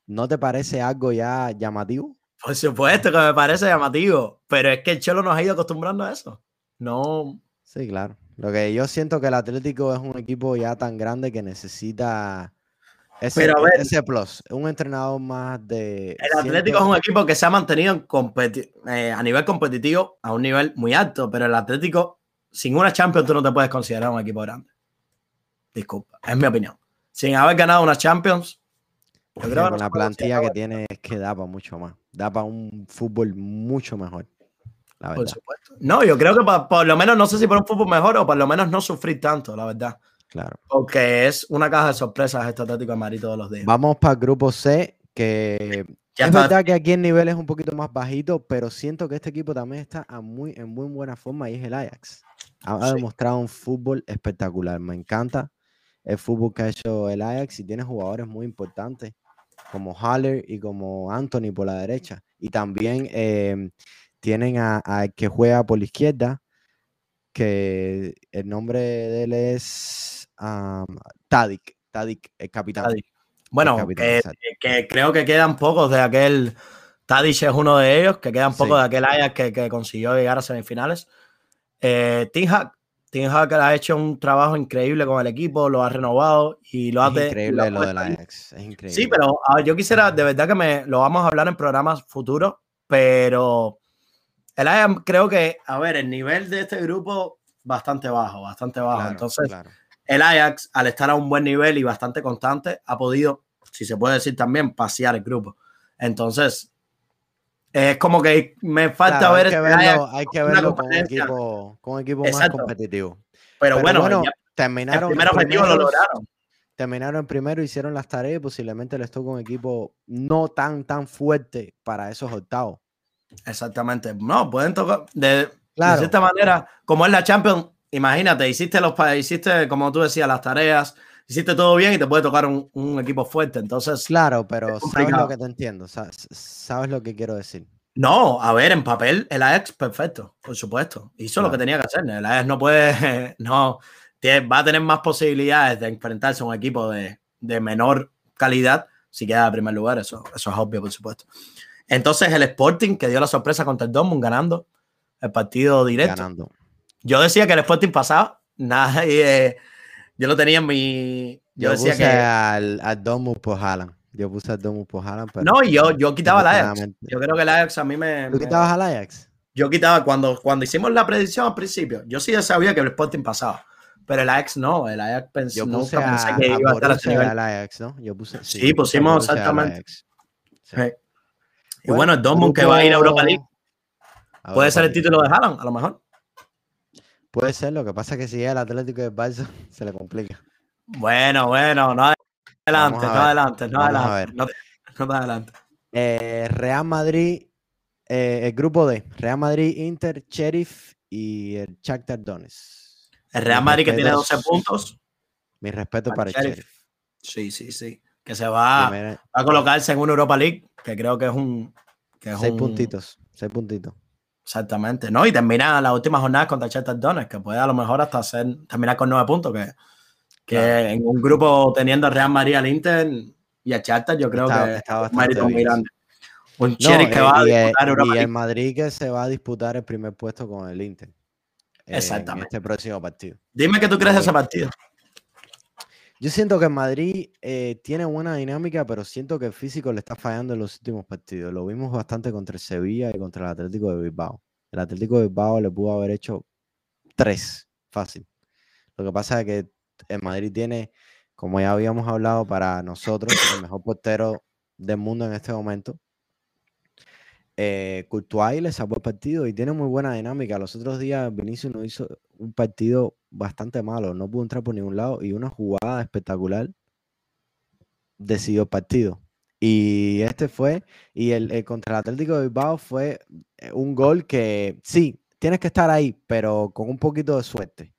¿no te parece algo ya llamativo? Por supuesto que me parece llamativo, pero es que el Cholo nos ha ido acostumbrando a eso. No. Sí, claro. Lo que yo siento que el Atlético es un equipo ya tan grande que necesita ese, pero ese plus, un entrenador más de. El Atlético es un equipo que se ha mantenido eh, a nivel competitivo a un nivel muy alto, pero el Atlético, sin una Champions, tú no te puedes considerar un equipo grande. Disculpa, es mi opinión. Sin haber ganado una Champions, con la plantilla que tiene es que da para mucho más. Da para un fútbol mucho mejor. Por supuesto. No, yo creo que por, lo menos, no sé si para un fútbol mejor o por lo menos no sufrir tanto, la verdad. Claro. Porque es una caja de sorpresas este Atlético de Madrid todos los días. Vamos para el grupo C, que es verdad que aquí el nivel es un poquito más bajito, pero siento que este equipo también está muy, en muy buena forma y es el Ajax. Ha, demostrado un fútbol espectacular. Me encanta el fútbol que ha hecho el Ajax y tiene jugadores muy importantes como Haller y como Anthony por la derecha. Y también em, tienen a, que juega por la izquierda, que el nombre de él es um, Tadic, Tadic, el capitán. Bueno, que, creo que quedan pocos de aquel. Tadic es uno de ellos, que quedan pocos de aquel Ajax que, consiguió llegar a semifinales. Eh, Tim Hacker ha hecho un trabajo increíble con el equipo, lo ha renovado y lo. Es increíble lo, de la Ajax, es increíble. Sí, pero yo quisiera, de verdad que me lo vamos a hablar en programas futuros, pero el Ajax creo que, a ver, el nivel de este grupo bastante bajo, bastante bajo. Entonces, el Ajax, al estar a un buen nivel y bastante constante, ha podido, si se puede decir también, pasear el grupo. Entonces, es como que me falta ver. Hay que verlo, hay que verlo con un equipo, con equipo más competitivo. Pero, bueno, terminaron. El primer objetivo lo lograron. Terminaron primero, hicieron las tareas y posiblemente les tocó un equipo no tan, tan fuerte para esos octavos. Exactamente. No, pueden tocar. De, de cierta manera, como es la Champions, imagínate, hiciste los hiciste, como tú decías, las tareas, hiciste todo bien y te puede tocar un, equipo fuerte. Entonces, claro, pero sabes lo que te entiendo, sabes, lo que quiero decir. No, a ver, en papel el Ajax perfecto, por supuesto. Hizo lo que tenía que hacer. El Ajax no puede, no, va a tener más posibilidades de enfrentarse a un equipo de, menor calidad si queda en primer lugar. Eso, eso es obvio, por supuesto. Entonces el Sporting que dio la sorpresa contra el Dortmund ganando el partido directo. Ganando. Yo decía que el Sporting pasaba, nadie, yo lo tenía en mi. Yo, decía puse que. Al, al Domus por Haaland. Yo puse al Domus por Haaland. no, yo, yo quitaba al Ajax. Yo creo que el Ajax a mí me. ¿Tú quitabas al Ajax? Yo quitaba cuando, cuando hicimos la predicción al principio. Yo sí ya sabía que el Sporting pasaba. pero el Ajax no, el Ajax pensé, Yo nunca puse pensé a, que a iba a estar a y nivel. al Ajax, ¿no? Yo puse, Sí, a pusimos exactamente. Sí. Sí. Y bueno, el Dortmund que va a ir a Europa League. a Puede ser el título de Haaland, a lo mejor. Puede ser, lo que pasa es que si llega el Atlético de Barça se le complica. Bueno, bueno, no adelante, no adelante, no Vamos adelante. No no te adelante. Eh, Real Madrid, eh, el grupo D, Real Madrid, Inter, Sheriff y el Shakhtar Donetsk. El Real Madrid que tiene respetos 12 puntos. Mi respeto Para para el Sheriff. Sheriff. Sí, sí, sí. Que se va, a colocarse en una Europa League, que creo que es un. Que es seis un- puntitos, seis puntitos. Exactamente, ¿no? Y termina las últimas jornadas contra Shakhtar Donetsk, que puede a lo mejor hasta hacer, terminar con nueve puntos, que, que Claro. en un grupo teniendo al Real Madrid, al Inter y al Shakhtar, yo creo Está- que está es un mérito muy bien. grande. Un No, que eh, va a disputar Europa y el. Madrid que se va a disputar el primer puesto con el Inter. En Exactamente. este próximo partido. Dime qué tú crees de ese partido. Yo siento que Madrid eh, tiene buena dinámica, pero siento que el físico le está fallando en los últimos partidos. Lo vimos bastante contra el Sevilla y contra el Atlético de Bilbao. El Atlético de Bilbao le pudo haber hecho tres, fácil. Lo que pasa es que el Madrid tiene, como ya habíamos hablado, para nosotros, el mejor portero del mundo en este momento. Eh, Courtois le sacó el partido y tiene muy buena dinámica. Los otros días Vinicius nos hizo un partido bastante malo, no pudo entrar por ningún lado y una jugada espectacular decidió el partido. Y este fue, y el, el contra el Atlético de Bilbao fue eh, un gol que sí, tienes que estar ahí, pero con un poquito de suerte.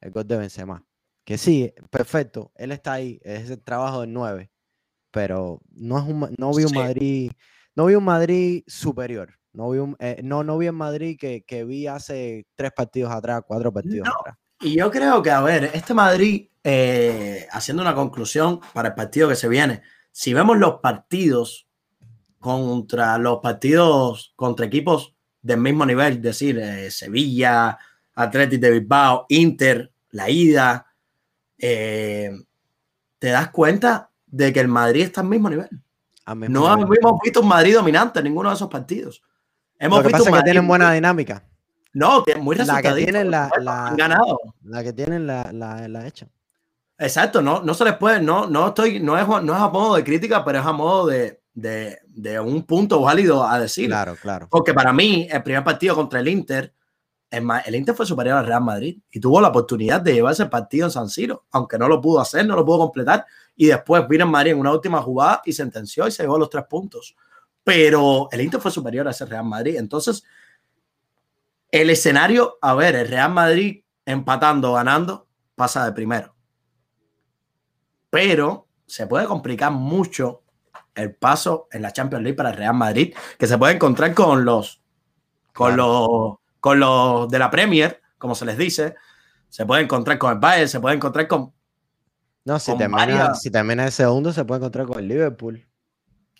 El gol de Benzema. Que sí, perfecto, él está ahí, es el trabajo del 9, pero no es un, no vi un Sí. Madrid, no vi un Madrid superior. No vi un, eh, no, no vi el Madrid que, que vi hace tres partidos atrás, cuatro partidos No. atrás. Y yo creo que, a ver, este Madrid, eh, haciendo una conclusión para el partido que se viene, si vemos los partidos contra los partidos contra equipos del mismo nivel, es decir, eh, Sevilla, Atlético de Bilbao, Inter, la ida, eh, te das cuenta de que el Madrid está al mismo nivel. mismo No nivel. hemos visto un Madrid dominante en ninguno de esos partidos. Hemos Lo que visto pasa es que tienen buena dinámica. No, La que tienen la- la- han ganado. La que tienen la, la, la hecha. Exacto, no, no se les puede, no, no estoy, no es, no es a modo de crítica, pero es a modo de, de, de un punto válido a decir. Claro, claro. Porque para mí, el primer partido contra el Inter, el Inter fue superior al Real Madrid y tuvo la oportunidad de llevarse el partido en San Siro, aunque no lo pudo hacer, no lo pudo completar. Y después vino el Madrid en una última jugada y sentenció y se llevó los tres puntos. Pero el Inter fue superior a ese Real Madrid. Entonces, el escenario, a ver, el Real Madrid empatando, ganando, pasa de primero. Pero se puede complicar mucho el paso en la Champions League para el Real Madrid, que se puede encontrar con los, con los, con los de la Premier, como se les dice. Se puede encontrar con el Bayern, se puede encontrar con. No, si termina, varias- si termina el segundo, se puede encontrar con el Liverpool.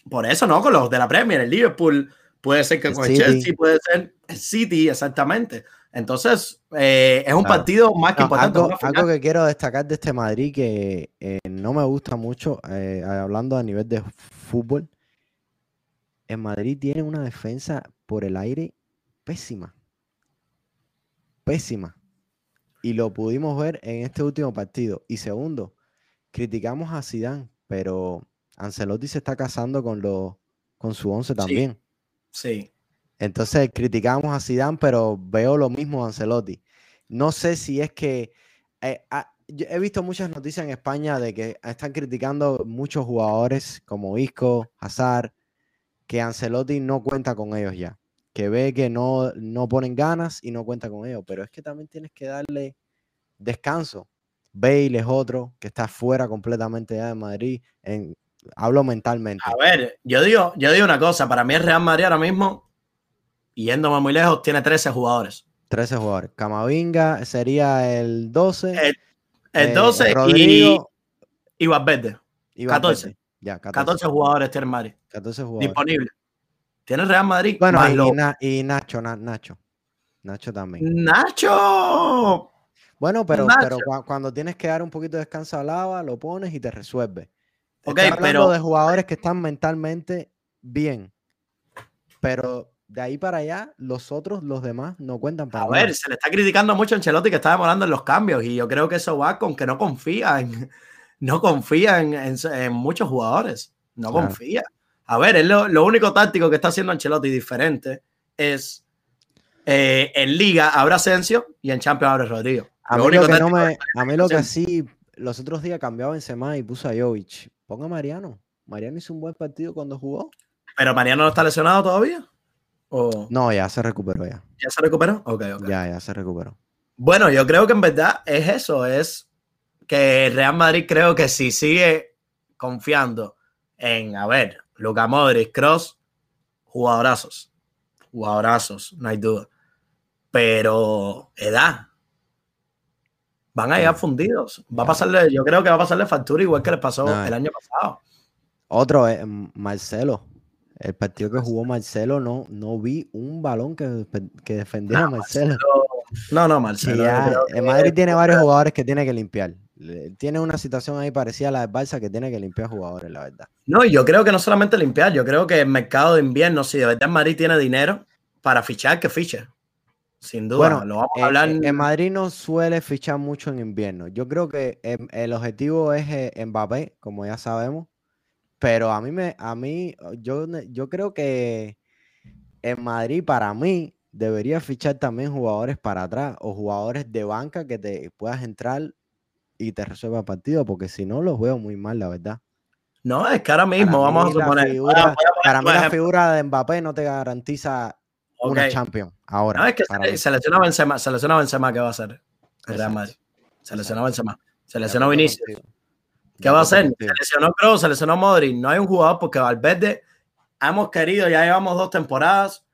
Por eso, ¿no? Con los de la Premier, el Liverpool, puede ser que El con el City. Chelsea, puede ser el City, exactamente. Entonces, eh, es un Claro. partido más que No, importante. algo, que quiero destacar de este Madrid que eh, no me gusta mucho, eh, hablando a nivel de fútbol, el Madrid tiene una defensa por el aire pésima. Pésima. Y lo pudimos ver en este último partido. Y segundo, criticamos a Zidane, pero Ancelotti se está casando con, los con su once también. Sí. Entonces criticamos a Zidane, pero veo lo mismo de Ancelotti. No sé si es que eh, ah, yo he visto muchas noticias en España de que están criticando muchos jugadores como Isco, Hazard, que Ancelotti no cuenta con ellos ya, que ve que no, no ponen ganas y no cuenta con ellos, pero es que también tienes que darle descanso. Bale es otro que está fuera completamente ya de Madrid, en, hablo mentalmente. A ver, yo digo, yo digo una cosa, para mí el Real Madrid ahora mismo, yéndome muy lejos, tiene 13 jugadores. 13 jugadores. Camavinga sería el 12. El, el eh, 12 y, Rodrigo y Valverde. y 14. Valverde. Ya, 14, 14 jugadores tiene el Madrid 14 jugadores. disponibles. Tiene el Real Madrid. Bueno, y, y Na- y Nacho, Na- Nacho. Nacho también. Nacho. Bueno, pero, Nacho. pero cua- cuando tienes que dar un poquito de descanso a Lava, lo pones y te resuelve. Ok, Estoy hablando pero- de jugadores que están mentalmente bien, pero de ahí para allá, los otros, los demás, no cuentan para A ver, se le está criticando mucho a Ancelotti que está demorando en los cambios y yo creo que eso va con que no confía en, no confía en, muchos jugadores. No confía. A ver, es lo, único táctico que está haciendo Ancelotti diferente es eh, en Liga abre Asensio y en Champions abre Rodrigo. A mí lo, que no me, a mí lo que sí, los otros días cambiaba Benzema y puso a Jovic. Ponga a Mariano. Mariano hizo un buen partido cuando jugó. ¿Pero Mariano no está lesionado todavía? No, ya se recuperó ya. ¿Ya se recuperó? Ok, ok. Ya, ya se recuperó. Bueno, yo creo que en verdad es eso, es que Real Madrid creo que si sigue confiando en, a ver, Luca Modric, Cross, jugadorazos, jugadorazos, no hay duda. Pero edad, van a ir fundidos. Va a pasarle, yo creo que va a pasarle factura igual que les pasó el año pasado. Otro es Marcelo. El partido que jugó Marcelo, no, no vi un balón que, que defendiera a Marcelo. No, no, Marcelo. el Madrid tiene varios jugadores que tiene que limpiar. Tiene una situación ahí parecida a la de Barça que tiene que limpiar jugadores, la verdad. No, yo creo que no solamente limpiar, yo creo que el mercado de invierno, si de verdad Madrid tiene dinero para fichar, que fiche. Sin duda, bueno, lo vamos a hablar. En, Madrid no suele fichar mucho en invierno. Yo creo que el, el objetivo es eh, Mbappé, como ya sabemos pero a mí me, a mí, yo, yo creo que en Madrid, para mí, debería fichar también jugadores para atrás o jugadores de banca que te puedas entrar y te resuelva el partido, porque si no los veo muy mal, la verdad. No, es que ahora mismo vamos a suponer. para mí la figura de Mbappé no te garantiza una Champions ahora. No, es que selecciona Benzema, selecciona Benzema, ¿qué va a hacer? El Real Madrid. Selecciona Benzema. Selecciona Vinicius. ¿Qué va a hacer? Se lesionó Kroos, se lesionó Modric. No hay un jugador porque Valverde hemos querido, ya llevamos dos temporadas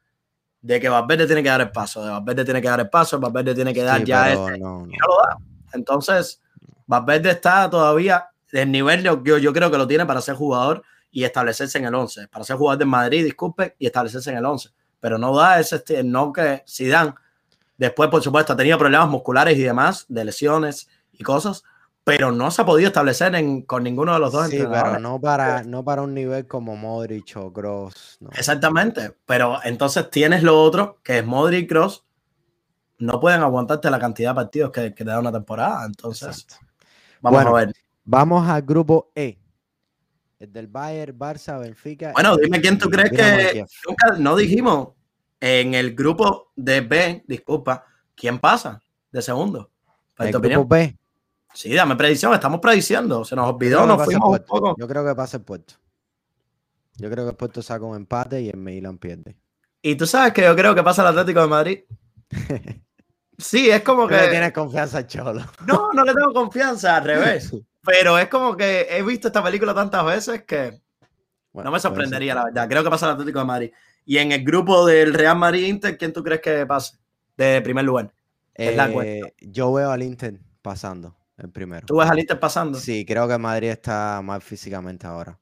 de que Valverde tiene que dar el paso. De Valverde tiene que dar el paso, Valverde tiene que dar ya este. No, no. lo da. Entonces, Valverde está todavía del nivel, yo, yo creo que lo tiene para ser jugador y establecerse en el 11. Para ser jugador de Madrid, disculpe, y establecerse en el 11. Pero no da ese, no que dan después, por supuesto, ha tenido problemas musculares y demás, de lesiones y cosas pero no se ha podido establecer en, con ninguno de los dos sí, pero no para, no para un nivel como Modric o Cross. Exactamente, pero entonces tienes lo otro, que es Modric y Cross, no pueden aguantarte la cantidad de partidos que, que te da una temporada, entonces vamos a ver. Vamos al grupo E. El del Bayern, Barça, Benfica. Bueno, dime quién tú crees que nunca no dijimos en el grupo de B, disculpa, quién pasa de segundo. el grupo B. Sí, dame predicción, estamos prediciendo. Se nos olvidó, nos fuimos un poco. Yo creo que pasa el puerto. Yo creo que el puerto saca un empate y el Milan pierde. Y tú sabes que yo creo que pasa el Atlético de Madrid. sí, es como que. No tienes confianza, Cholo. no, no le tengo confianza, al revés. Pero es como que he visto esta película tantas veces que no me sorprendería, la verdad. Creo que pasa el Atlético de Madrid. Y en el grupo del Real Madrid Inter, ¿quién tú crees que pase de primer lugar? Eh, yo veo al Inter pasando el primero. ¿Tú ves al Inter pasando? Sí, creo que Madrid está más físicamente ahora.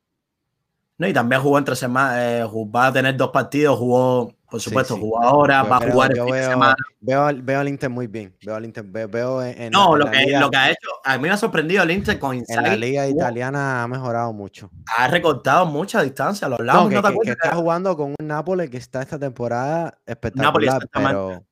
No, y también jugó entre semanas, eh, va a tener dos partidos, jugó, por supuesto, jugó ahora, va a jugar el fin veo, de semana. Veo, al Inter muy bien, veo al Inter, veo, en No, lo, que, lo que ha hecho, a mí me ha sorprendido el Inter con Inzaghi. En la liga italiana ha mejorado mucho. Ha recortado mucha distancia, los lados. No, que, está jugando con un Nápoles que está esta temporada espectacular, pero,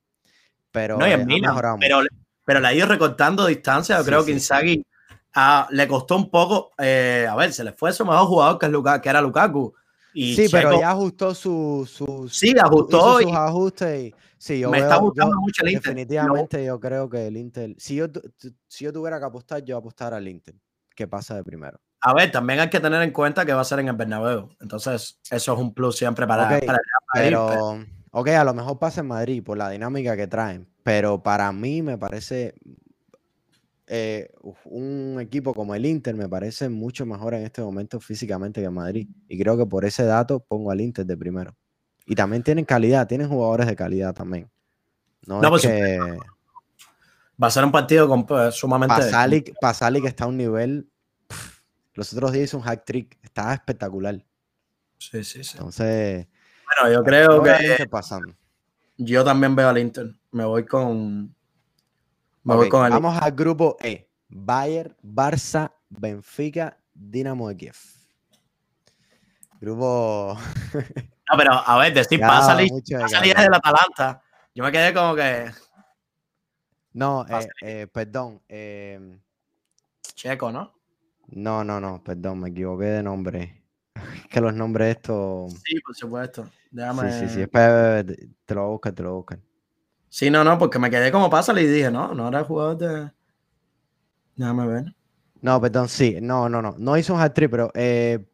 pero, no, pero, pero le ha ido recortando distancia. Yo creo que Inzaghi ah, le costó un poco. Eh, a ver, se le fue su mejor jugador, que, es que era Lukaku. Y sí, pero ya ajustó su, su sí, ajustó sus ajustes. Y, sí, yo me está gustando mucho el Inter. Definitivamente, yo creo que el Inter. Si yo, si yo tuviera que apostar, yo apostar al Inter, que pasa de primero. A ver, también hay que tener en cuenta que va a ser en el Bernabéu. Entonces, eso es un plus siempre para, para el Madrid, pero, ok, a lo mejor pasa en Madrid por la dinámica que traen, pero para mí me parece eh, un equipo como el Inter me parece mucho mejor en este momento físicamente que Madrid. Y creo que por ese dato pongo al Inter de primero. Y también tienen calidad, tienen jugadores de calidad también. No, es pues, que... Va a ser un partido con, pues, sumamente. Pasali, que está a un nivel. los otros días hizo un hack trick. Estaba espectacular. Sí, sí, sí. Entonces. Bueno, yo creo que. Pasando. Yo también veo al Inter. Me voy con. Me voy con el... Vamos al grupo E. Bayern, Barça, Benfica, Dinamo de Kiev. Grupo. No, pero a ver, decir Ya, pasa salir, mucho de va a que salir hablar. del Atalanta. Yo me quedé como que No, Pasa eh, eh, perdón. eh, checo, ¿no? no, no, no, perdón, me equivoqué de nombre. Es que los nombres estos. Sí, por supuesto. Sí, Déjame... sí, sí. espera, espera, te te lo voy a buscar, te lo voy a buscar. Sí, no, no, porque me quedé como pasa y dije, no, no era jugador de. Déjame ver. No, perdón, sí, no, no, no. No hizo un hat-trick, pero eh,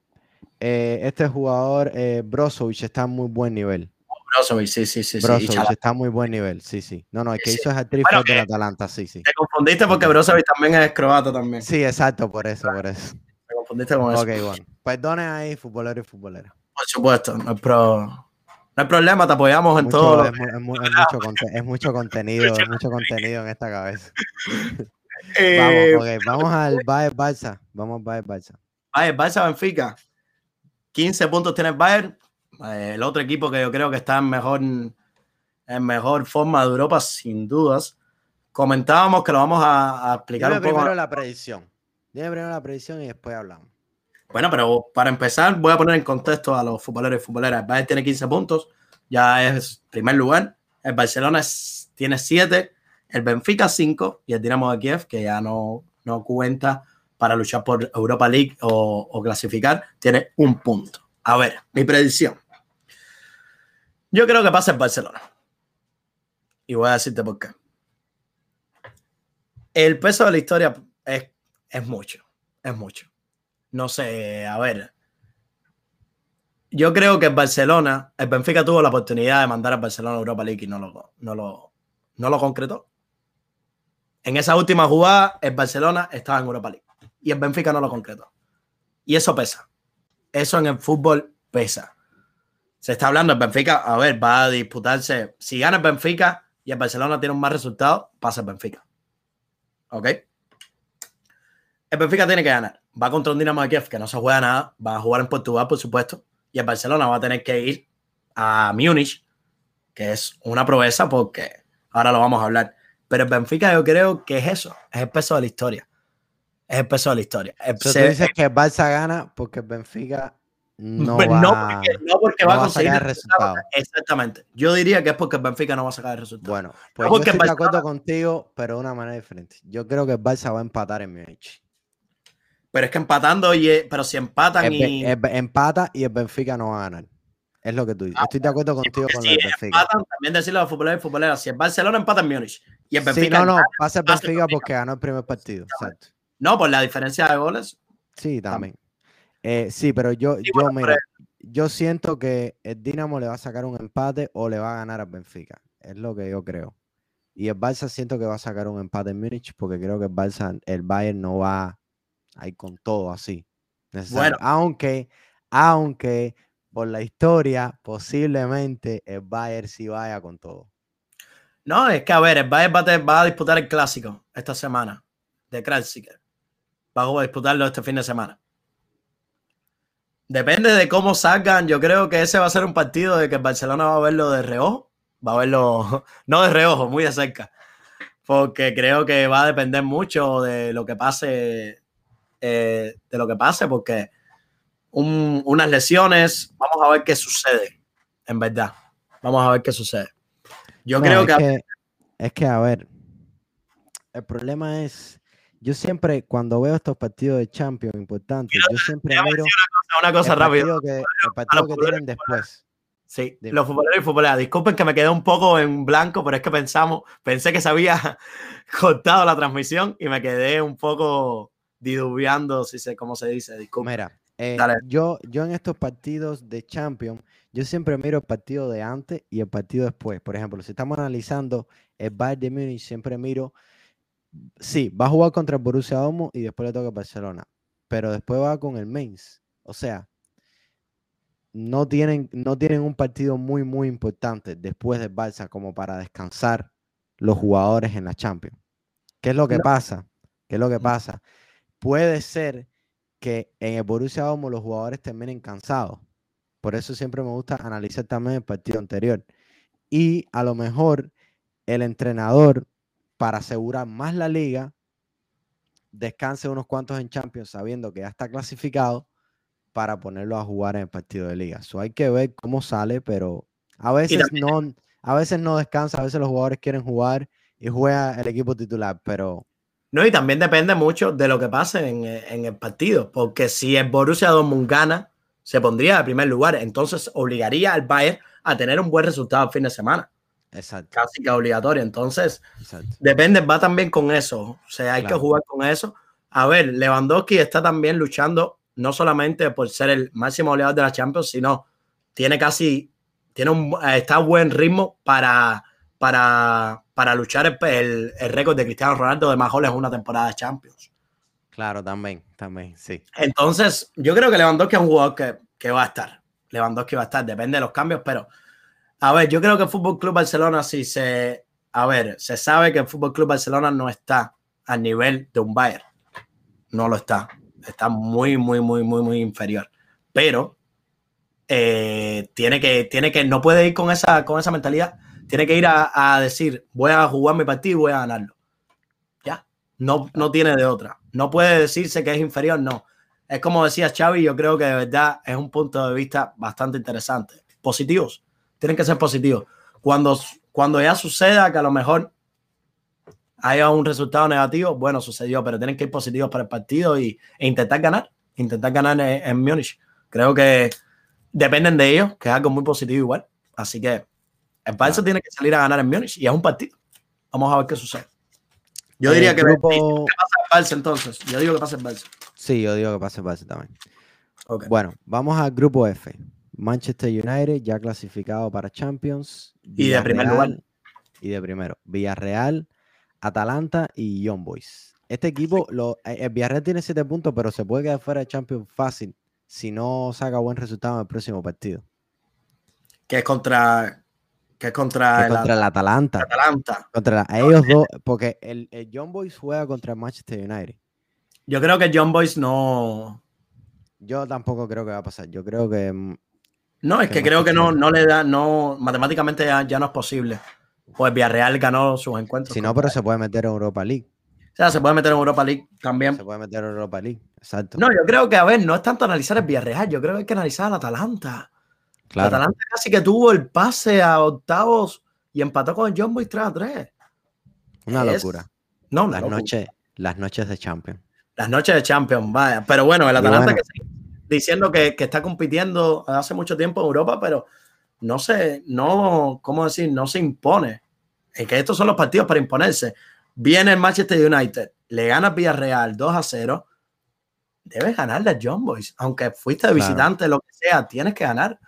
eh, este jugador, eh, Brozovic, está en muy buen nivel. Brozovic, sí, sí, sí. Brozovic está en muy buen nivel, sí, sí. No, no, el que Sí, hizo el hat-trick Bueno, fue del que- Atalanta, sí, sí. Te confundiste porque Brozovic también es croata también. Sí, exacto, por eso, por eso. Te confundiste con eso. Ok, bueno. Perdonen ahí, futbolero y futbolera. Por supuesto, no pro- no hay problema, te apoyamos en Mucho- todo. es, mu- es mu- es mucho, conte- es mucho contenido, es mucho contenido en esta cabeza. Eh, Vamos, ok, vamos al Bayern Barça. Vamos al Bayern Barça. Bayern, Barça, Benfica. 15 puntos tiene el Bayern. Eh, el otro equipo que yo creo que está en mejor, en mejor forma de Europa, sin dudas. Comentábamos que lo vamos a, a explicar Dime un poco. primero la predicción. Dime primero la predicción y después hablamos. Bueno, pero para empezar, voy a poner en contexto a los futboleros y futboleras. El Bayern tiene 15 puntos, ya es primer lugar. El Barcelona tiene 7, el Benfica 5 y el Dinamo de Kiev, que ya no, no cuenta para luchar por Europa League o, o clasificar, tiene un punto. A ver, mi predicción. Yo creo que pasa el Barcelona. Y voy a decirte por qué. El peso de la historia es, es mucho, es mucho no sé, a ver. Yo creo que el Barcelona, el Benfica tuvo la oportunidad de mandar al Barcelona a Europa League y no lo, no lo, no lo concretó. En esa última jugada, el Barcelona estaba en Europa League y el Benfica no lo concretó. Y eso pesa. Eso en el fútbol pesa. Se está hablando, el Benfica, a ver, va a disputarse. Si gana el Benfica y el Barcelona tiene un más resultado, pasa el Benfica. ¿Ok? El Benfica tiene que ganar. Va contra un Dinamo de Kiev que no se juega nada. Va a jugar en Portugal, por supuesto. Y el Barcelona va a tener que ir a Múnich, que es una proeza porque ahora lo vamos a hablar. Pero el Benfica yo creo que es eso. Es el peso de la historia. Es el peso de la historia. El- se- tú dices que el Barça gana porque el Benfica no Pues va, no porque, no porque no va a va a conseguir sacar el resultado. Exactamente. Yo diría que es porque el Benfica no va a sacar el resultado. Bueno, pues yo estoy de Barcelona- acuerdo contigo, pero de una manera diferente. Yo creo que el Barça va a empatar en Múnich. Pero es que empatando, y, pero si empatan El y. el empata y el Benfica no va a ganar. Es lo que tú dices. Ah, Estoy de acuerdo contigo con si lo del Benfica. empatan, también decirle a los futboleros y futboleras, si el Barcelona empata en Múnich y el Sí, Benfica no, no, gana, pasa el Benfica Benfica. porque ganó el primer partido. Exacto. no, por la diferencia de goles, Sí, también. Eh, sí, pero yo, Sí, yo, mira, yo siento que el Dinamo le va a sacar un empate o le va a ganar al Benfica. Es lo que yo creo. Y el Barça siento que va a sacar un empate en Múnich porque creo que el Barça, el Bayern no va a ir con todo así. necesario. Bueno. Aunque, aunque por la historia, posiblemente el Bayern sí vaya con todo. No, es que a ver, el Bayern va a, va a disputar el clásico esta semana de Kralsiker. Va a disputarlo este fin de semana. Depende de cómo salgan. Yo creo que ese va a ser un partido de que el Barcelona va a verlo de reojo. Va a verlo, no de reojo, muy de cerca. Porque creo que va a depender mucho de lo que pase. Eh, de lo que pase, porque un- unas lesiones, vamos a ver qué sucede. En verdad. Vamos a ver qué sucede. Yo No, creo es que que, es que, a ver, el problema es, yo siempre, cuando veo estos partidos de Champions importantes, yo siempre miro una cosa el rápida. partido que, el partido que tienen después. Sí, Dime. los futboleros y futboleras. Disculpen que me quedé un poco en blanco, pero es que pensamos, pensé que se había cortado la transmisión y me quedé un poco didubiando, si sé cómo se dice. Disculpen. Mira, eh, yo, yo en estos partidos de Champions, yo siempre miro el partido de antes y el partido después. Por ejemplo, si estamos analizando el Bayern de Múnich, siempre miro, sí, va a jugar contra el Borussia Dortmund y después le toca el Barcelona, pero después va con el Mainz. O sea, no tienen, no tienen un partido muy, muy importante después del Barça como para descansar los jugadores en la Champions. ¿Qué es lo que No. pasa? ¿Qué es lo que Mm. pasa? Puede ser que en el Borussia Dortmund los jugadores terminen cansados. Por eso siempre me gusta analizar también el partido anterior. Y a lo mejor el entrenador, para asegurar más la liga, descanse unos cuantos en Champions sabiendo que ya está clasificado para ponerlo a jugar en el partido de liga. Eso hay que ver cómo sale, pero a veces no, a veces no descansa, a veces los jugadores quieren jugar y juega el equipo titular, pero no, y también depende mucho de lo que pase en, el partido, porque si el Borussia Dortmund gana, se pondría en primer lugar, entonces obligaría al Bayern a tener un buen resultado el fin de semana. Exacto. Casi que obligatorio. Entonces, depende, va también con eso. O sea, hay que jugar con eso. A ver, Lewandowski está también luchando no solamente por ser el máximo goleador de la Champions, sino tiene casi, tiene un, está a buen ritmo para, para, para luchar el, el, récord de Cristiano Ronaldo de más goles en una temporada de Champions. Claro, también, también, sí. Entonces, yo creo que Lewandowski es un jugador que, que va a estar. Lewandowski va a estar, depende de los cambios, pero a ver, yo creo que el Fútbol Club Barcelona sí se, a ver, se sabe que el Fútbol Club Barcelona no está a nivel de un Bayern, no lo está, está muy, muy, muy, muy, muy inferior, pero eh, tiene que, tiene que, no puede ir con esa, con esa mentalidad tiene que ir a, decir, voy a jugar mi partido y voy a ganarlo. Ya, no, no tiene de otra. No puede decirse que es inferior, no. Es como decía Xavi, yo creo que de verdad es un punto de vista bastante interesante. Positivos, tienen que ser positivos. Cuando, cuando ya suceda que a lo mejor haya un resultado negativo, bueno, sucedió, pero tienen que ir positivos para el partido y, e intentar ganar, intentar ganar en, en Múnich. Creo que dependen de ellos, que es algo muy positivo igual. Así que el Barça tiene que salir a ganar en Múnich y es un partido. Vamos a ver qué sucede. Yo diría que, grupo... que pasa el Barça entonces. Yo digo que pasa el Barça. Sí, yo digo que pasa el Barça también. Bueno, vamos al grupo F. Manchester United ya clasificado para Champions. Y de primer lugar. Y de primero. Villarreal, Atalanta y Young Boys. Este equipo, lo, eh, el Villarreal tiene 7 puntos, pero se puede quedar fuera de Champions fácil si no saca buen resultado en el próximo partido. Que es contra, que es contra, el, contra el Atalanta. Contra ellos dos, porque el, el, John Boys juega contra el Manchester United. Yo creo que John Boys no. Yo tampoco creo que va a pasar. Yo creo que. Mm, no, es que, creo que no, no le da, no, matemáticamente ya, no es posible. Pues Villarreal ganó sus encuentros. Si no, pero se puede meter en Europa League. O sea, se puede meter en Europa League también. Se puede meter en Europa League, exacto. No, yo creo que, a ver, no es tanto analizar el Villarreal, yo creo que hay que analizar al Atalanta. Atalanta casi que tuvo el pase a octavos y empató con el John Boy 3 a 3. Una locura. No, las, Noches, las noches de Champions. Las noches de Champions, vaya. Pero bueno, el Atalanta que diciendo que, que, está compitiendo hace mucho tiempo en Europa, pero no se, no, ¿cómo decir? No se impone. Es que estos son los partidos para imponerse. Viene el Manchester United, le gana Villarreal 2 a 0. Debes ganarle a John Boys. Aunque fuiste de visitante, lo que sea, tienes que ganar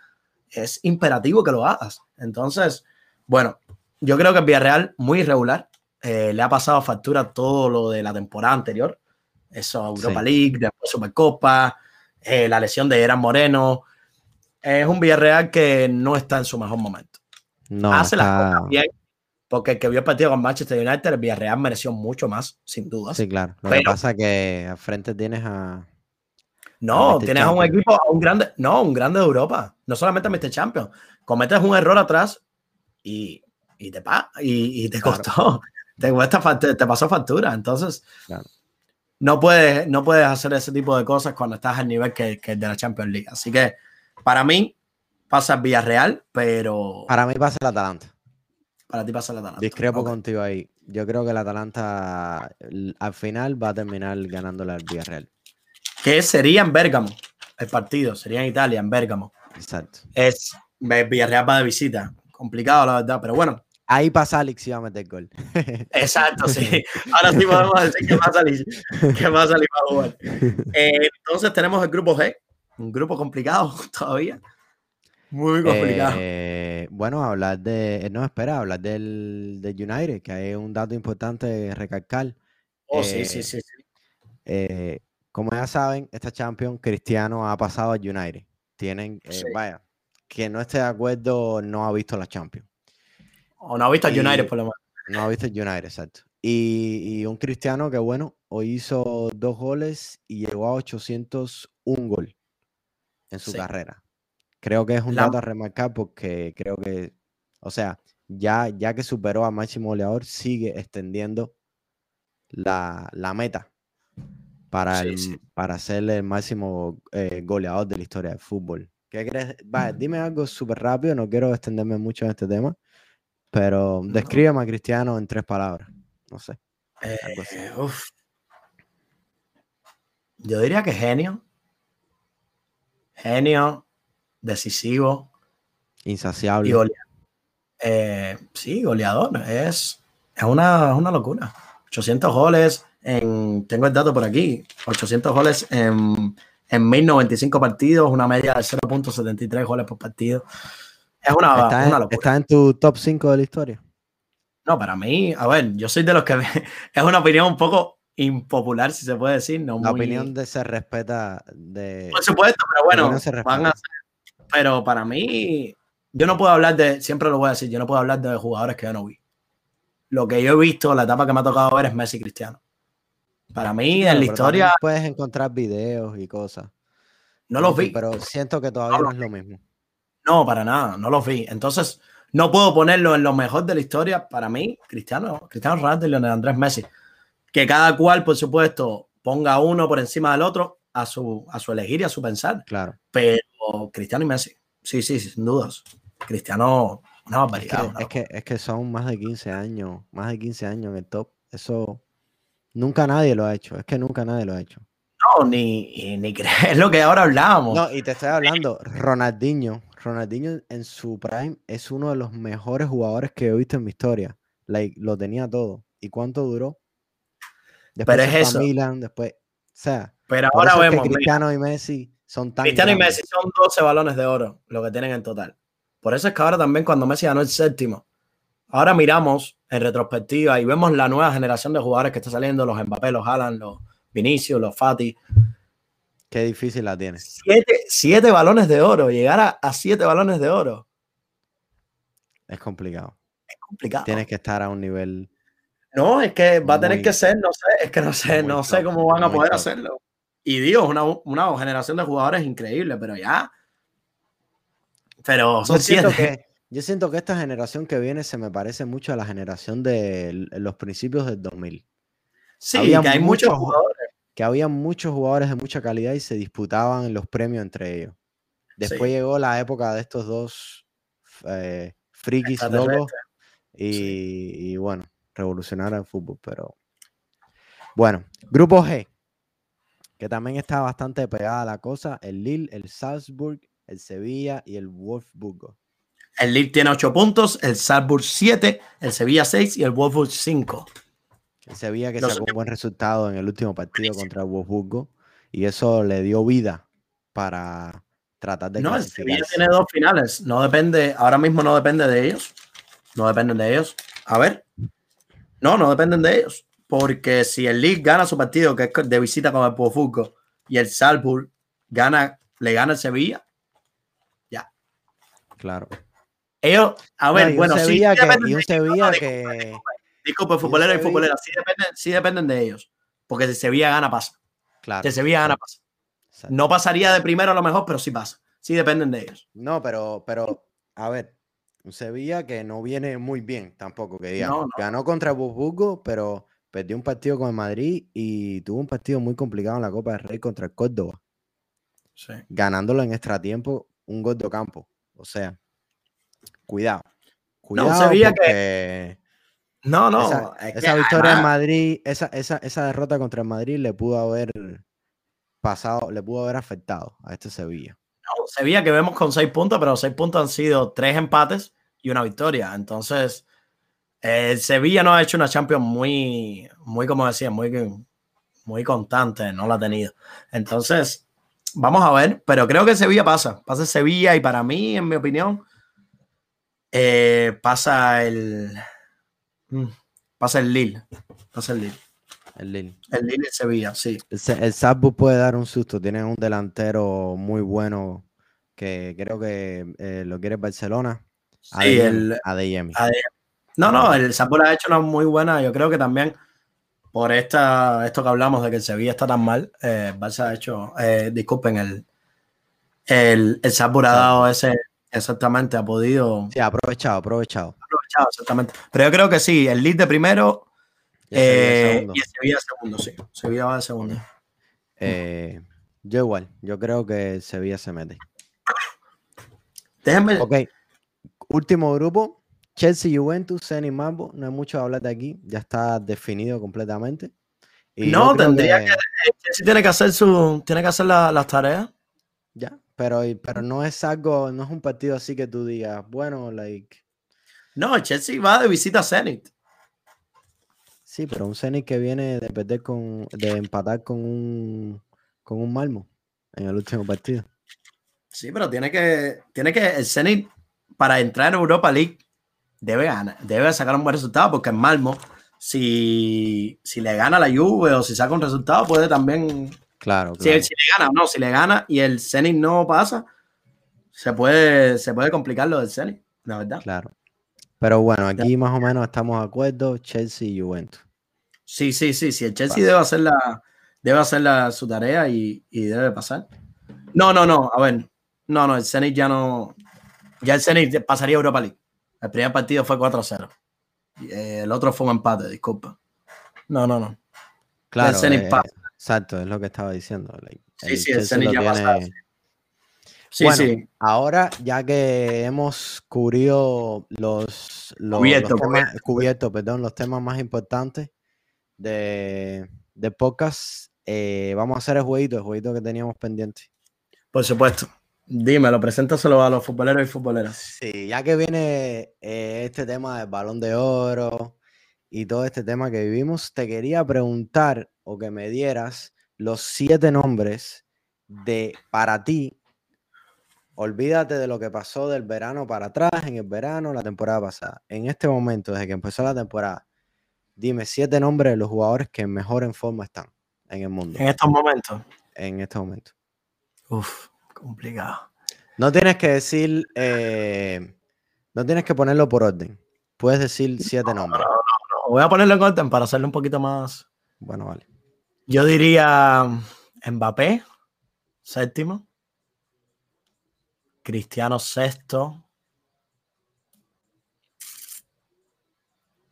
es imperativo que lo hagas. Entonces, bueno, yo creo que el Villarreal muy irregular. Eh, le ha pasado factura todo lo de la temporada anterior. Eso, Europa League, después Supercopa, eh, la lesión de Eran Moreno. Es un Villarreal que no está en su mejor momento. No, Hace las cosas bien, porque el que vio el partido con Manchester United, el Villarreal mereció mucho más, sin duda. Sí, claro. Lo que pasa es que al frente tienes a, no, tienes a un equipo, a un grande, no, un grande de Europa, no solamente a Mr. Champion. Cometes un error atrás y, y te pa, y, te costó, te, te, pasó factura. Entonces, no, puedes, no puedes hacer ese tipo de cosas cuando estás al nivel que, que de la Champions League. Así que para mí pasa el Villarreal, pero. Para mí pasa el Atalanta. Para ti pasa el Atalanta. Discrepo contigo ahí. Yo creo que el Atalanta al final va a terminar ganándole al Villarreal que sería en Bérgamo el partido, sería en Italia, en Bérgamo. Exacto. Es Villarreal va de visita. Complicado, la verdad, pero bueno. Ahí pasa Alex y va a meter gol. Exacto, sí. Ahora sí podemos decir que pasa Alex, que pasa Alex va a jugar. Eh, entonces tenemos el grupo G, un grupo complicado todavía. Muy complicado. Eh, bueno, hablar de. No, espera, hablar del, del United, que hay un dato importante recalcar. Oh, sí, sí, sí. sí. Eh, como ya saben, esta Champions Cristiano ha pasado al United. Tienen, eh, vaya, que no esté de acuerdo no ha visto la Champions. O no ha visto al United por lo menos. No ha visto el United, exacto. Y, un Cristiano que, bueno, hoy hizo dos goles y llegó a 801 gol en su carrera. Creo que es un dato a remarcar porque creo que, o sea, ya, ya que superó a máximo goleador, sigue extendiendo la, la meta para, Sí, el- sí. para ser el máximo eh, goleador de la historia del fútbol. ¿Qué crees? Va, dime algo súper rápido, no quiero extenderme mucho en este tema, pero descríbeme a Cristiano en tres palabras. No sé. Eh, uf. Yo diría que genio. Genio, decisivo y Insaciable. goleador. Eh, sí, goleador. Es, es, una, una locura. 800 goles en. Tengo el dato por aquí. 800 goles en, en 1095 partidos, una media de 0.73 goles por partido. Es una, ¿Está, una en, locura. está en tu top 5 de la historia? No, para mí, a ver, yo soy de los que es una opinión un poco impopular, si se puede decir. No La muy- opinión de se respeta de... Por supuesto, pero bueno, se van a ser- pero para mí, yo no puedo hablar de, siempre lo voy a decir, yo no puedo hablar de jugadores que yo no vi. Lo que yo he visto, la etapa que me ha tocado ver es Messi Cristiano. Para mí, Claro, en la historia, puedes encontrar videos y cosas. no los vi. Pero siento que todavía No es lo mismo. No, para nada, no los vi. Entonces, no puedo ponerlo en lo mejor de la historia. Para mí, Cristiano, Cristiano Ronaldo y Leonel Andrés Messi. Que cada cual, por supuesto, ponga uno por encima del otro a su, a su elegir y a su pensar. Claro. Pero Cristiano y Messi, sí, sí, sin dudas. Cristiano, una Es barbaridad. que, una es, que, es que son más de 15 años, más de 15 años en el top. Eso nunca nadie lo ha hecho. Es que nunca nadie lo ha hecho. No, ni, ni creer lo que ahora hablábamos. No, y te estoy hablando, Ronaldinho. Ronaldinho en su prime es uno de los mejores jugadores que he visto en mi historia. Like, lo tenía todo. ¿Y cuánto duró? Después Pero es eso. Milan, después. O sea, Pero ahora es que vemos, mira, Cristiano y Messi son tan Cristiano y. Messi son 12 balones de oro lo que tienen en total. Por eso es que ahora también cuando Messi ganó el séptimo, ahora miramos en retrospectiva y vemos la nueva generación de jugadores que está saliendo, los Mbappé, los Haaland, los Vinicius, los Fati. Qué difícil la tiene. Siete, siete balones de oro, llegar a, a siete balones de oro. Es complicado. Es complicado. Tienes que estar a un nivel. No, es que va a tener que ser, no sé, es que no sé, no sé cómo van a poder top. hacerlo. Y Dios, una, una generación de jugadores increíble, pero ya. Pero son siete. que, yo siento que esta generación que viene se me parece mucho a la generación de los principios del 2000. Sí, había que hay muchos jugadores. Que había muchos jugadores de mucha calidad y se disputaban los premios entre ellos. Después Sí. llegó la época de estos dos eh, frikis locos y, y bueno, revolucionaron el fútbol. Pero bueno, grupo G, que también está bastante pegada la cosa: el Lille, el Salzburg, el Sevilla y el Wolfsburgo. El Lille tiene 8 puntos, el Salzburg 7, el Sevilla 6 y el Wolfsburg 5. El Sevilla que Los sacó un buen resultado en el último partido contra el Wolfsburgo y eso le dio vida para tratar de No, el Sevilla tiene dos finales. No depende, ahora mismo no depende de ellos. No dependen de ellos. A ver. No, no dependen de ellos. Porque si el Lille gana su partido, que es de visita con el Wolfsburgo, y el Salzburg gana, le gana el Sevilla, Claro. Ellos, a No, ver, y bueno, sí, Sevilla sí que- dependen y un ellos. Sevilla no, que- disculpe, disculpe. Futbolero y Sevilla- futbolera, sí dependen, sí dependen de ellos. Porque si Sevilla gana, pasa. Claro. Si Sevilla gana, pasa. exacto. No pasaría de primero a lo mejor, pero sí pasa. Sí dependen de ellos. No, pero, pero, a ver, un Sevilla que no viene muy bien tampoco, que digamos. No, no. Ganó contra el Wolfsburgo, pero perdió un partido con el Madrid y tuvo un partido muy complicado en la Copa del Rey contra el Córdoba, Sí. ganándolo en extratiempo un gol de campo. O sea, cuidado. Cuidado que- No, no. esa, es que esa victoria en Madrid, esa, esa, esa derrota contra el Madrid le pudo haber pasado, le pudo haber afectado a este Sevilla. no, Sevilla que vemos con seis puntos, pero seis puntos han sido tres empates y una victoria. Entonces, el Sevilla no ha hecho una Champions muy, muy, como decía, muy, muy constante, no la ha tenido. Entonces, vamos a ver, pero creo que Sevilla pasa. Pasa Sevilla y para mí, en mi opinión, eh, pasa el. mm, Pasa el Lille. Pasa el Lille. El Lille. El Lille Sevilla, sí. El, el Salzburg puede dar un susto. Tienen un delantero muy bueno que creo que eh, lo quiere Barcelona. Sí, el, Adeyemi. Ade- No, no, el Salzburg ha hecho una muy buena. Yo creo que también por esta, esto que hablamos de que el Sevilla está tan mal, eh, el Barça ha hecho, eh, disculpen, el, el, el Salzburg ha dado ese, exactamente, ha podido Sí, aprovechado, aprovechado. aprovechar, exactamente. Pero yo creo que sí, el lead de primero Y el Sevilla eh, segundo. y el Sevilla de segundo, sí. Sevilla va de segundo. Eh, yo igual, yo creo que Sevilla se mete. Déjenme. Ok, último grupo, Chelsea, Juventus, Zenit, Mambo. No hay mucho que hablar de aquí, ya está definido completamente. Y No, tendría que. Chelsea tiene que hacer su. Tiene que hacer la- las tareas. Ya, pero, pero no es algo, no es un partido así que tú digas, bueno, like, No, Chelsea va de visita a Zenit. sí, pero un Zenit que viene de perder con, de empatar con un, con un Malmo en el último partido. Sí, pero tiene que. Tiene que. El Zenit, para entrar en Europa League, debe ganar. Debe sacar un buen resultado, porque en Malmo, si, si le gana la Juve o si saca un resultado, puede también Claro, Si, claro. si le gana, no, si le gana y el Zenit no pasa, se puede, se puede complicar lo del Zenit, la verdad. Claro. Pero bueno, aquí más o menos estamos de acuerdo, Chelsea y Juventus. Sí, sí, sí, sí. El Chelsea debe hacer la, debe hacer la, su tarea y, y debe pasar. No, no, no. A ver. No, no, el Zenit ya no. Ya el Zenit pasaría a Europa League. El primer partido fue 4-0. Y, eh, el otro fue un empate, disculpa. No, no, no. Claro, Zenit eh, pasa. Exacto, es lo que estaba diciendo. like, Sí, sí, el Zenit lo ya tiene- Sí, Bueno, sí. Ahora, ya que hemos cubrido los, los, Cubierto, los temas, cubierto, perdón, los temas más importantes de, de podcast, eh, vamos a hacer el jueguito, el jueguito que teníamos pendiente. Por supuesto. Dímelo, preséntaselo a los futboleros y futboleras. Sí, ya que viene eh, este tema del balón de oro y todo este tema que vivimos, te quería preguntar o que me dieras los siete nombres de para ti. Olvídate de lo que pasó del verano para atrás, en el verano, la temporada pasada. En este momento, desde que empezó la temporada, dime siete nombres de los jugadores que mejor en forma están en el mundo En estos momentos. en este momento. Uf, complicado. No tienes que decir, eh, no tienes que ponerlo por orden. Puedes decir siete nombres. Voy a ponerlo en orden para hacerlo un poquito más. Bueno, vale. Yo diría Mbappé, séptimo. Cristiano, sexto.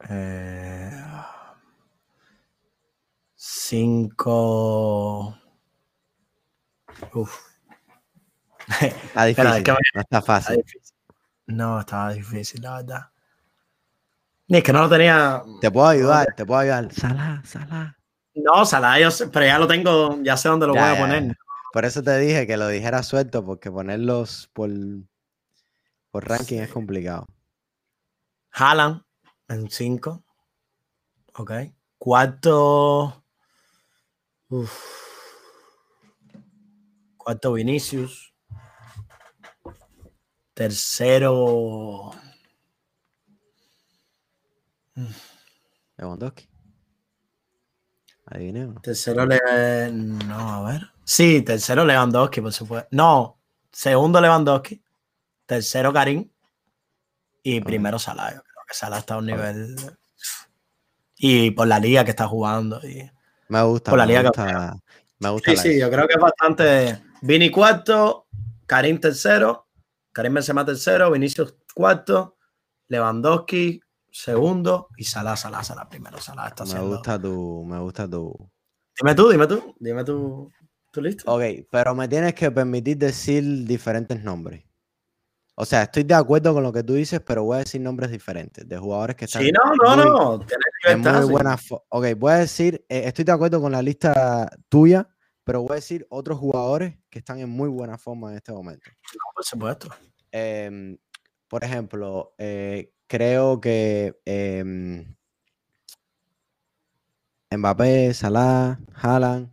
Eh, cinco. Uf. Está Espera, difícil. es que me- No está fácil. difícil. No, estaba difícil, la verdad. Ni es que no lo tenía. Te puedo ayudar, te puedo ayudar. Salah, Salah. No, Salah, yo sé, pero ya lo tengo, ya sé dónde lo Ya, voy a ya, poner. ya. Por eso te dije que lo dijera suelto, porque ponerlos por, por ranking es complicado. Haaland en 5. Ok. Cuarto. uf. Cuarto Vinicius. Tercero. Lewandowski. Adivinemos. Tercero le. No, a ver. Sí, tercero Lewandowski, por supuesto. No, segundo Lewandowski. Tercero Karim. Y Ok. primero Salah. Yo creo que Salah está a un nivel. Y por la liga que está jugando. Y... Me gusta, Por la me liga gusta, me gusta Sí, sí, yo creo que es bastante. Vini cuarto, Karim tercero, Karim Benzema tercero, Vinicius cuarto, Lewandowski segundo y Salah, Salah, Salah primero. Salah está Me gusta tu, me gusta tu. Dime tú, dime tú, dime tú, tu lista. Ok, pero me tienes que permitir decir diferentes nombres. O sea, estoy de acuerdo con lo que tú dices, pero voy a decir nombres diferentes de jugadores que están Sí, no, no, muy- no. Tienes muy sí. buena Ok, voy a decir, eh, estoy de acuerdo con la lista tuya, pero voy a decir otros jugadores que están en muy buena forma en este momento. Por supuesto. Em, por ejemplo, eh, creo que em, Mbappé, Salah, Haaland,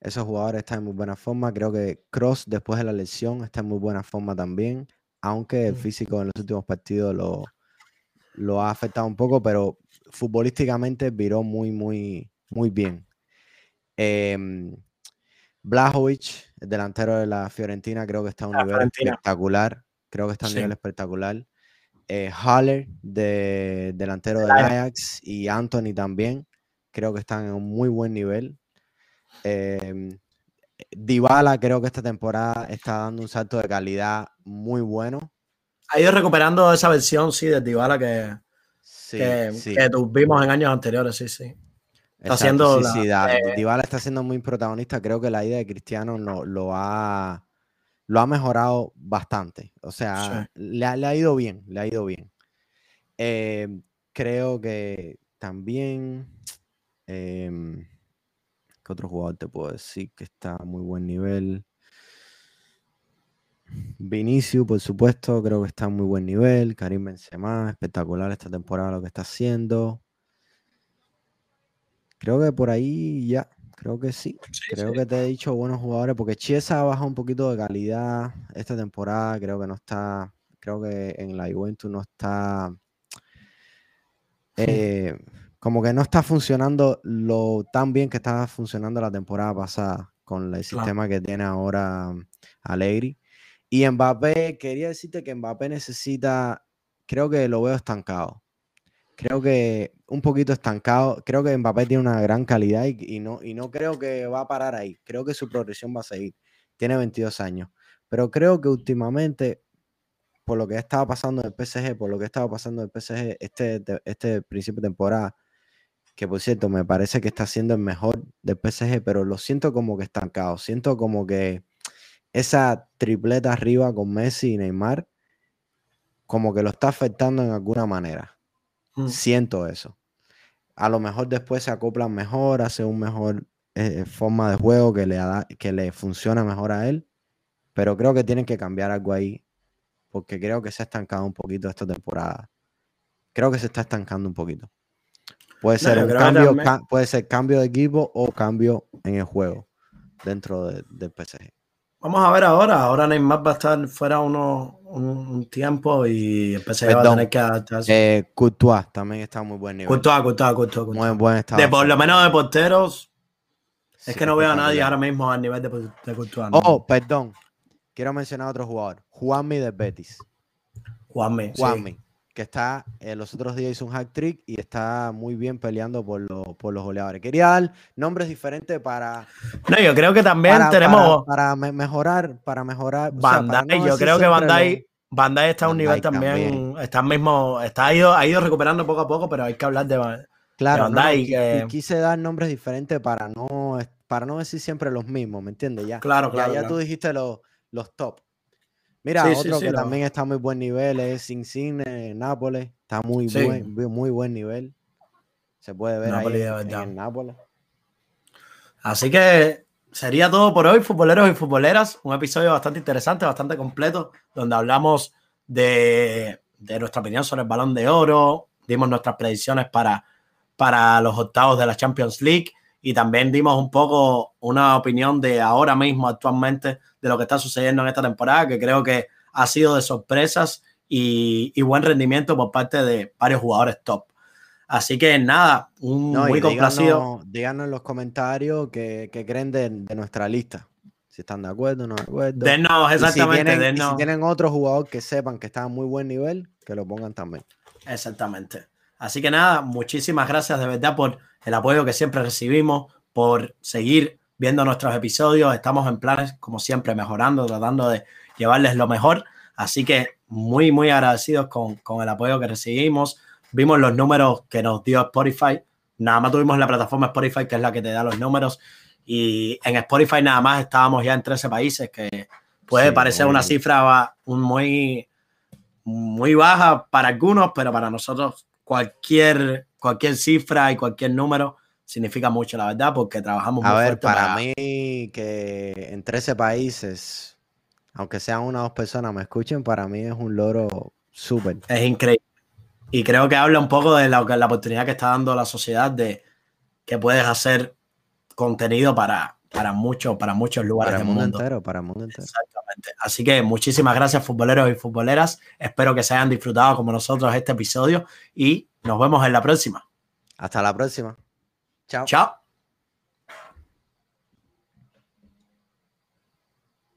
esos jugadores están en muy buena forma. Creo que Cross después de la lesión está en muy buena forma también, aunque el físico en los últimos partidos lo, lo ha afectado un poco, pero futbolísticamente viró muy, muy, muy bien. Em, Blajovic, el delantero de la Fiorentina, creo que está a un La nivel Fiorentina. espectacular. Creo que está a un Sí. nivel espectacular. Eh, Haller, de, delantero del Ajax. Y Anthony también. Creo que están en un muy buen nivel. Em, Dybala, creo que esta temporada está dando un salto de calidad muy bueno. Ha ido recuperando esa versión, sí, de Dybala que, Sí, que, sí. que tuvimos en años anteriores, sí, sí. Está haciendo sí, sí, Dybala está siendo muy protagonista. Creo que la idea de Cristiano lo, lo ha lo ha mejorado bastante. O sea, le, ha, ido bien, le ha ido bien. Em, creo que también. Em, ¿Qué otro jugador te puedo decir que está a muy buen nivel? Vinicius, por supuesto, creo que está a muy buen nivel. Karim Benzema, espectacular esta temporada lo que está haciendo. Creo que por ahí ya. Creo que sí. creo que te he dicho buenos jugadores, porque Chiesa ha bajado un poquito de calidad esta temporada. Creo que no está, creo que en la Juventus no está, eh, como que no está funcionando lo tan bien que estaba funcionando la temporada pasada con el sistema que tiene ahora Allegri. Y Mbappé, quería decirte que Mbappé necesita, creo que lo veo estancado creo que un poquito estancado. Creo que Mbappé tiene una gran calidad y, no, y no creo que va a parar ahí. Creo que su progresión va a seguir. Tiene 22 años. Pero creo que últimamente, por lo que estaba pasando en el PSG, por lo que estaba pasando en el PSG este, este principio de temporada, que por cierto me parece que está siendo el mejor del PSG, pero lo siento como que estancado. Siento como que esa tripleta arriba con Messi y Neymar, como que lo está afectando en alguna manera. Mm. Siento eso. A lo mejor después se acoplan mejor, hace un mejor eh, forma de juego que le, que le funciona mejor a él. Pero creo que tienen que cambiar algo ahí. Porque creo que se ha estancado un poquito esta temporada. Creo que se está estancando un poquito. Puede ser un cambio, puede ser cambio de equipo o cambio en el juego dentro del PSG. Vamos a ver ahora. Ahora Neymar va a estar fuera uno, un, tiempo y PSG va a tener que adaptarse. Eh, Courtois también está muy buen nivel. Courtois, Courtois, Courtois. Muy buen estado. De por lo menos de porteros. es que no veo a nadie ahora mismo al nivel de, de Courtois. Oh, perdón. Quiero mencionar a otro jugador. Juanmi de Betis. Juanmi. Juanmi que está, eh, los otros días hizo un hack trick y está muy bien peleando por, por los goleadores. Quería dar nombres diferentes para... No, yo creo que también tenemos... Para, mejorar, para mejorar... Bandai, yo creo que Bandai, Bandai está a un nivel también, está mismo, está ha ido, ha ido recuperando poco a poco, pero hay que hablar de, claro, Bandai. y quise dar nombres diferentes para no, para no decir siempre los mismos, ¿me entiendes? Ya, claro, claro. Ya, tú dijiste los, los top. Mira, otro que también está a muy buen nivel es Insigne Nápoles. Está muy buen, muy buen nivel. Se puede ver ahí en, Nápoles. Así que sería todo por hoy, futboleros y futboleras. Un episodio bastante interesante, bastante completo, donde hablamos de, nuestra opinión sobre el balón de oro, dimos nuestras predicciones para, para los octavos de la Champions League y también dimos un poco una opinión de ahora mismo, actualmente, de lo que está sucediendo en esta temporada, que creo que ha sido de sorpresas y, buen rendimiento por parte de varios jugadores top. Así que nada, un muy complacido. Díganos, en los comentarios qué, creen de, nuestra lista. Si están de acuerdo o no de acuerdo. Denos, exactamente. Si tienen, si tienen otro jugador que sepan que está a muy buen nivel, que lo pongan también. Exactamente. Así que nada, muchísimas gracias de verdad por el apoyo que siempre recibimos, por seguir viendo nuestros episodios. Estamos en planes, como siempre, mejorando, tratando de llevarles lo mejor. Así que muy, muy agradecidos con, el apoyo que recibimos. Vimos los números que nos dio Spotify. Nada más tuvimos la plataforma Spotify, que es la que te da los números. Y en Spotify nada más estábamos ya en 13 países, que puede parecer una cifra muy, muy baja para algunos, pero para nosotros cualquier, cualquier cifra y cualquier número significa mucho, la verdad, porque trabajamos A ver, para, mí que en 13 países, aunque sean una o dos personas me escuchen, para mí es un loro súper. Es increíble. Y creo que habla un poco de la, la oportunidad que está dando la sociedad de que puedes hacer contenido para, para, muchos, para muchos lugares para del mundo. Entero, para el mundo entero. Exactamente. Así que muchísimas gracias, futboleros y futboleras. Espero que se hayan disfrutado como nosotros este episodio y nos vemos en la próxima. Hasta la próxima. Chao. Chao.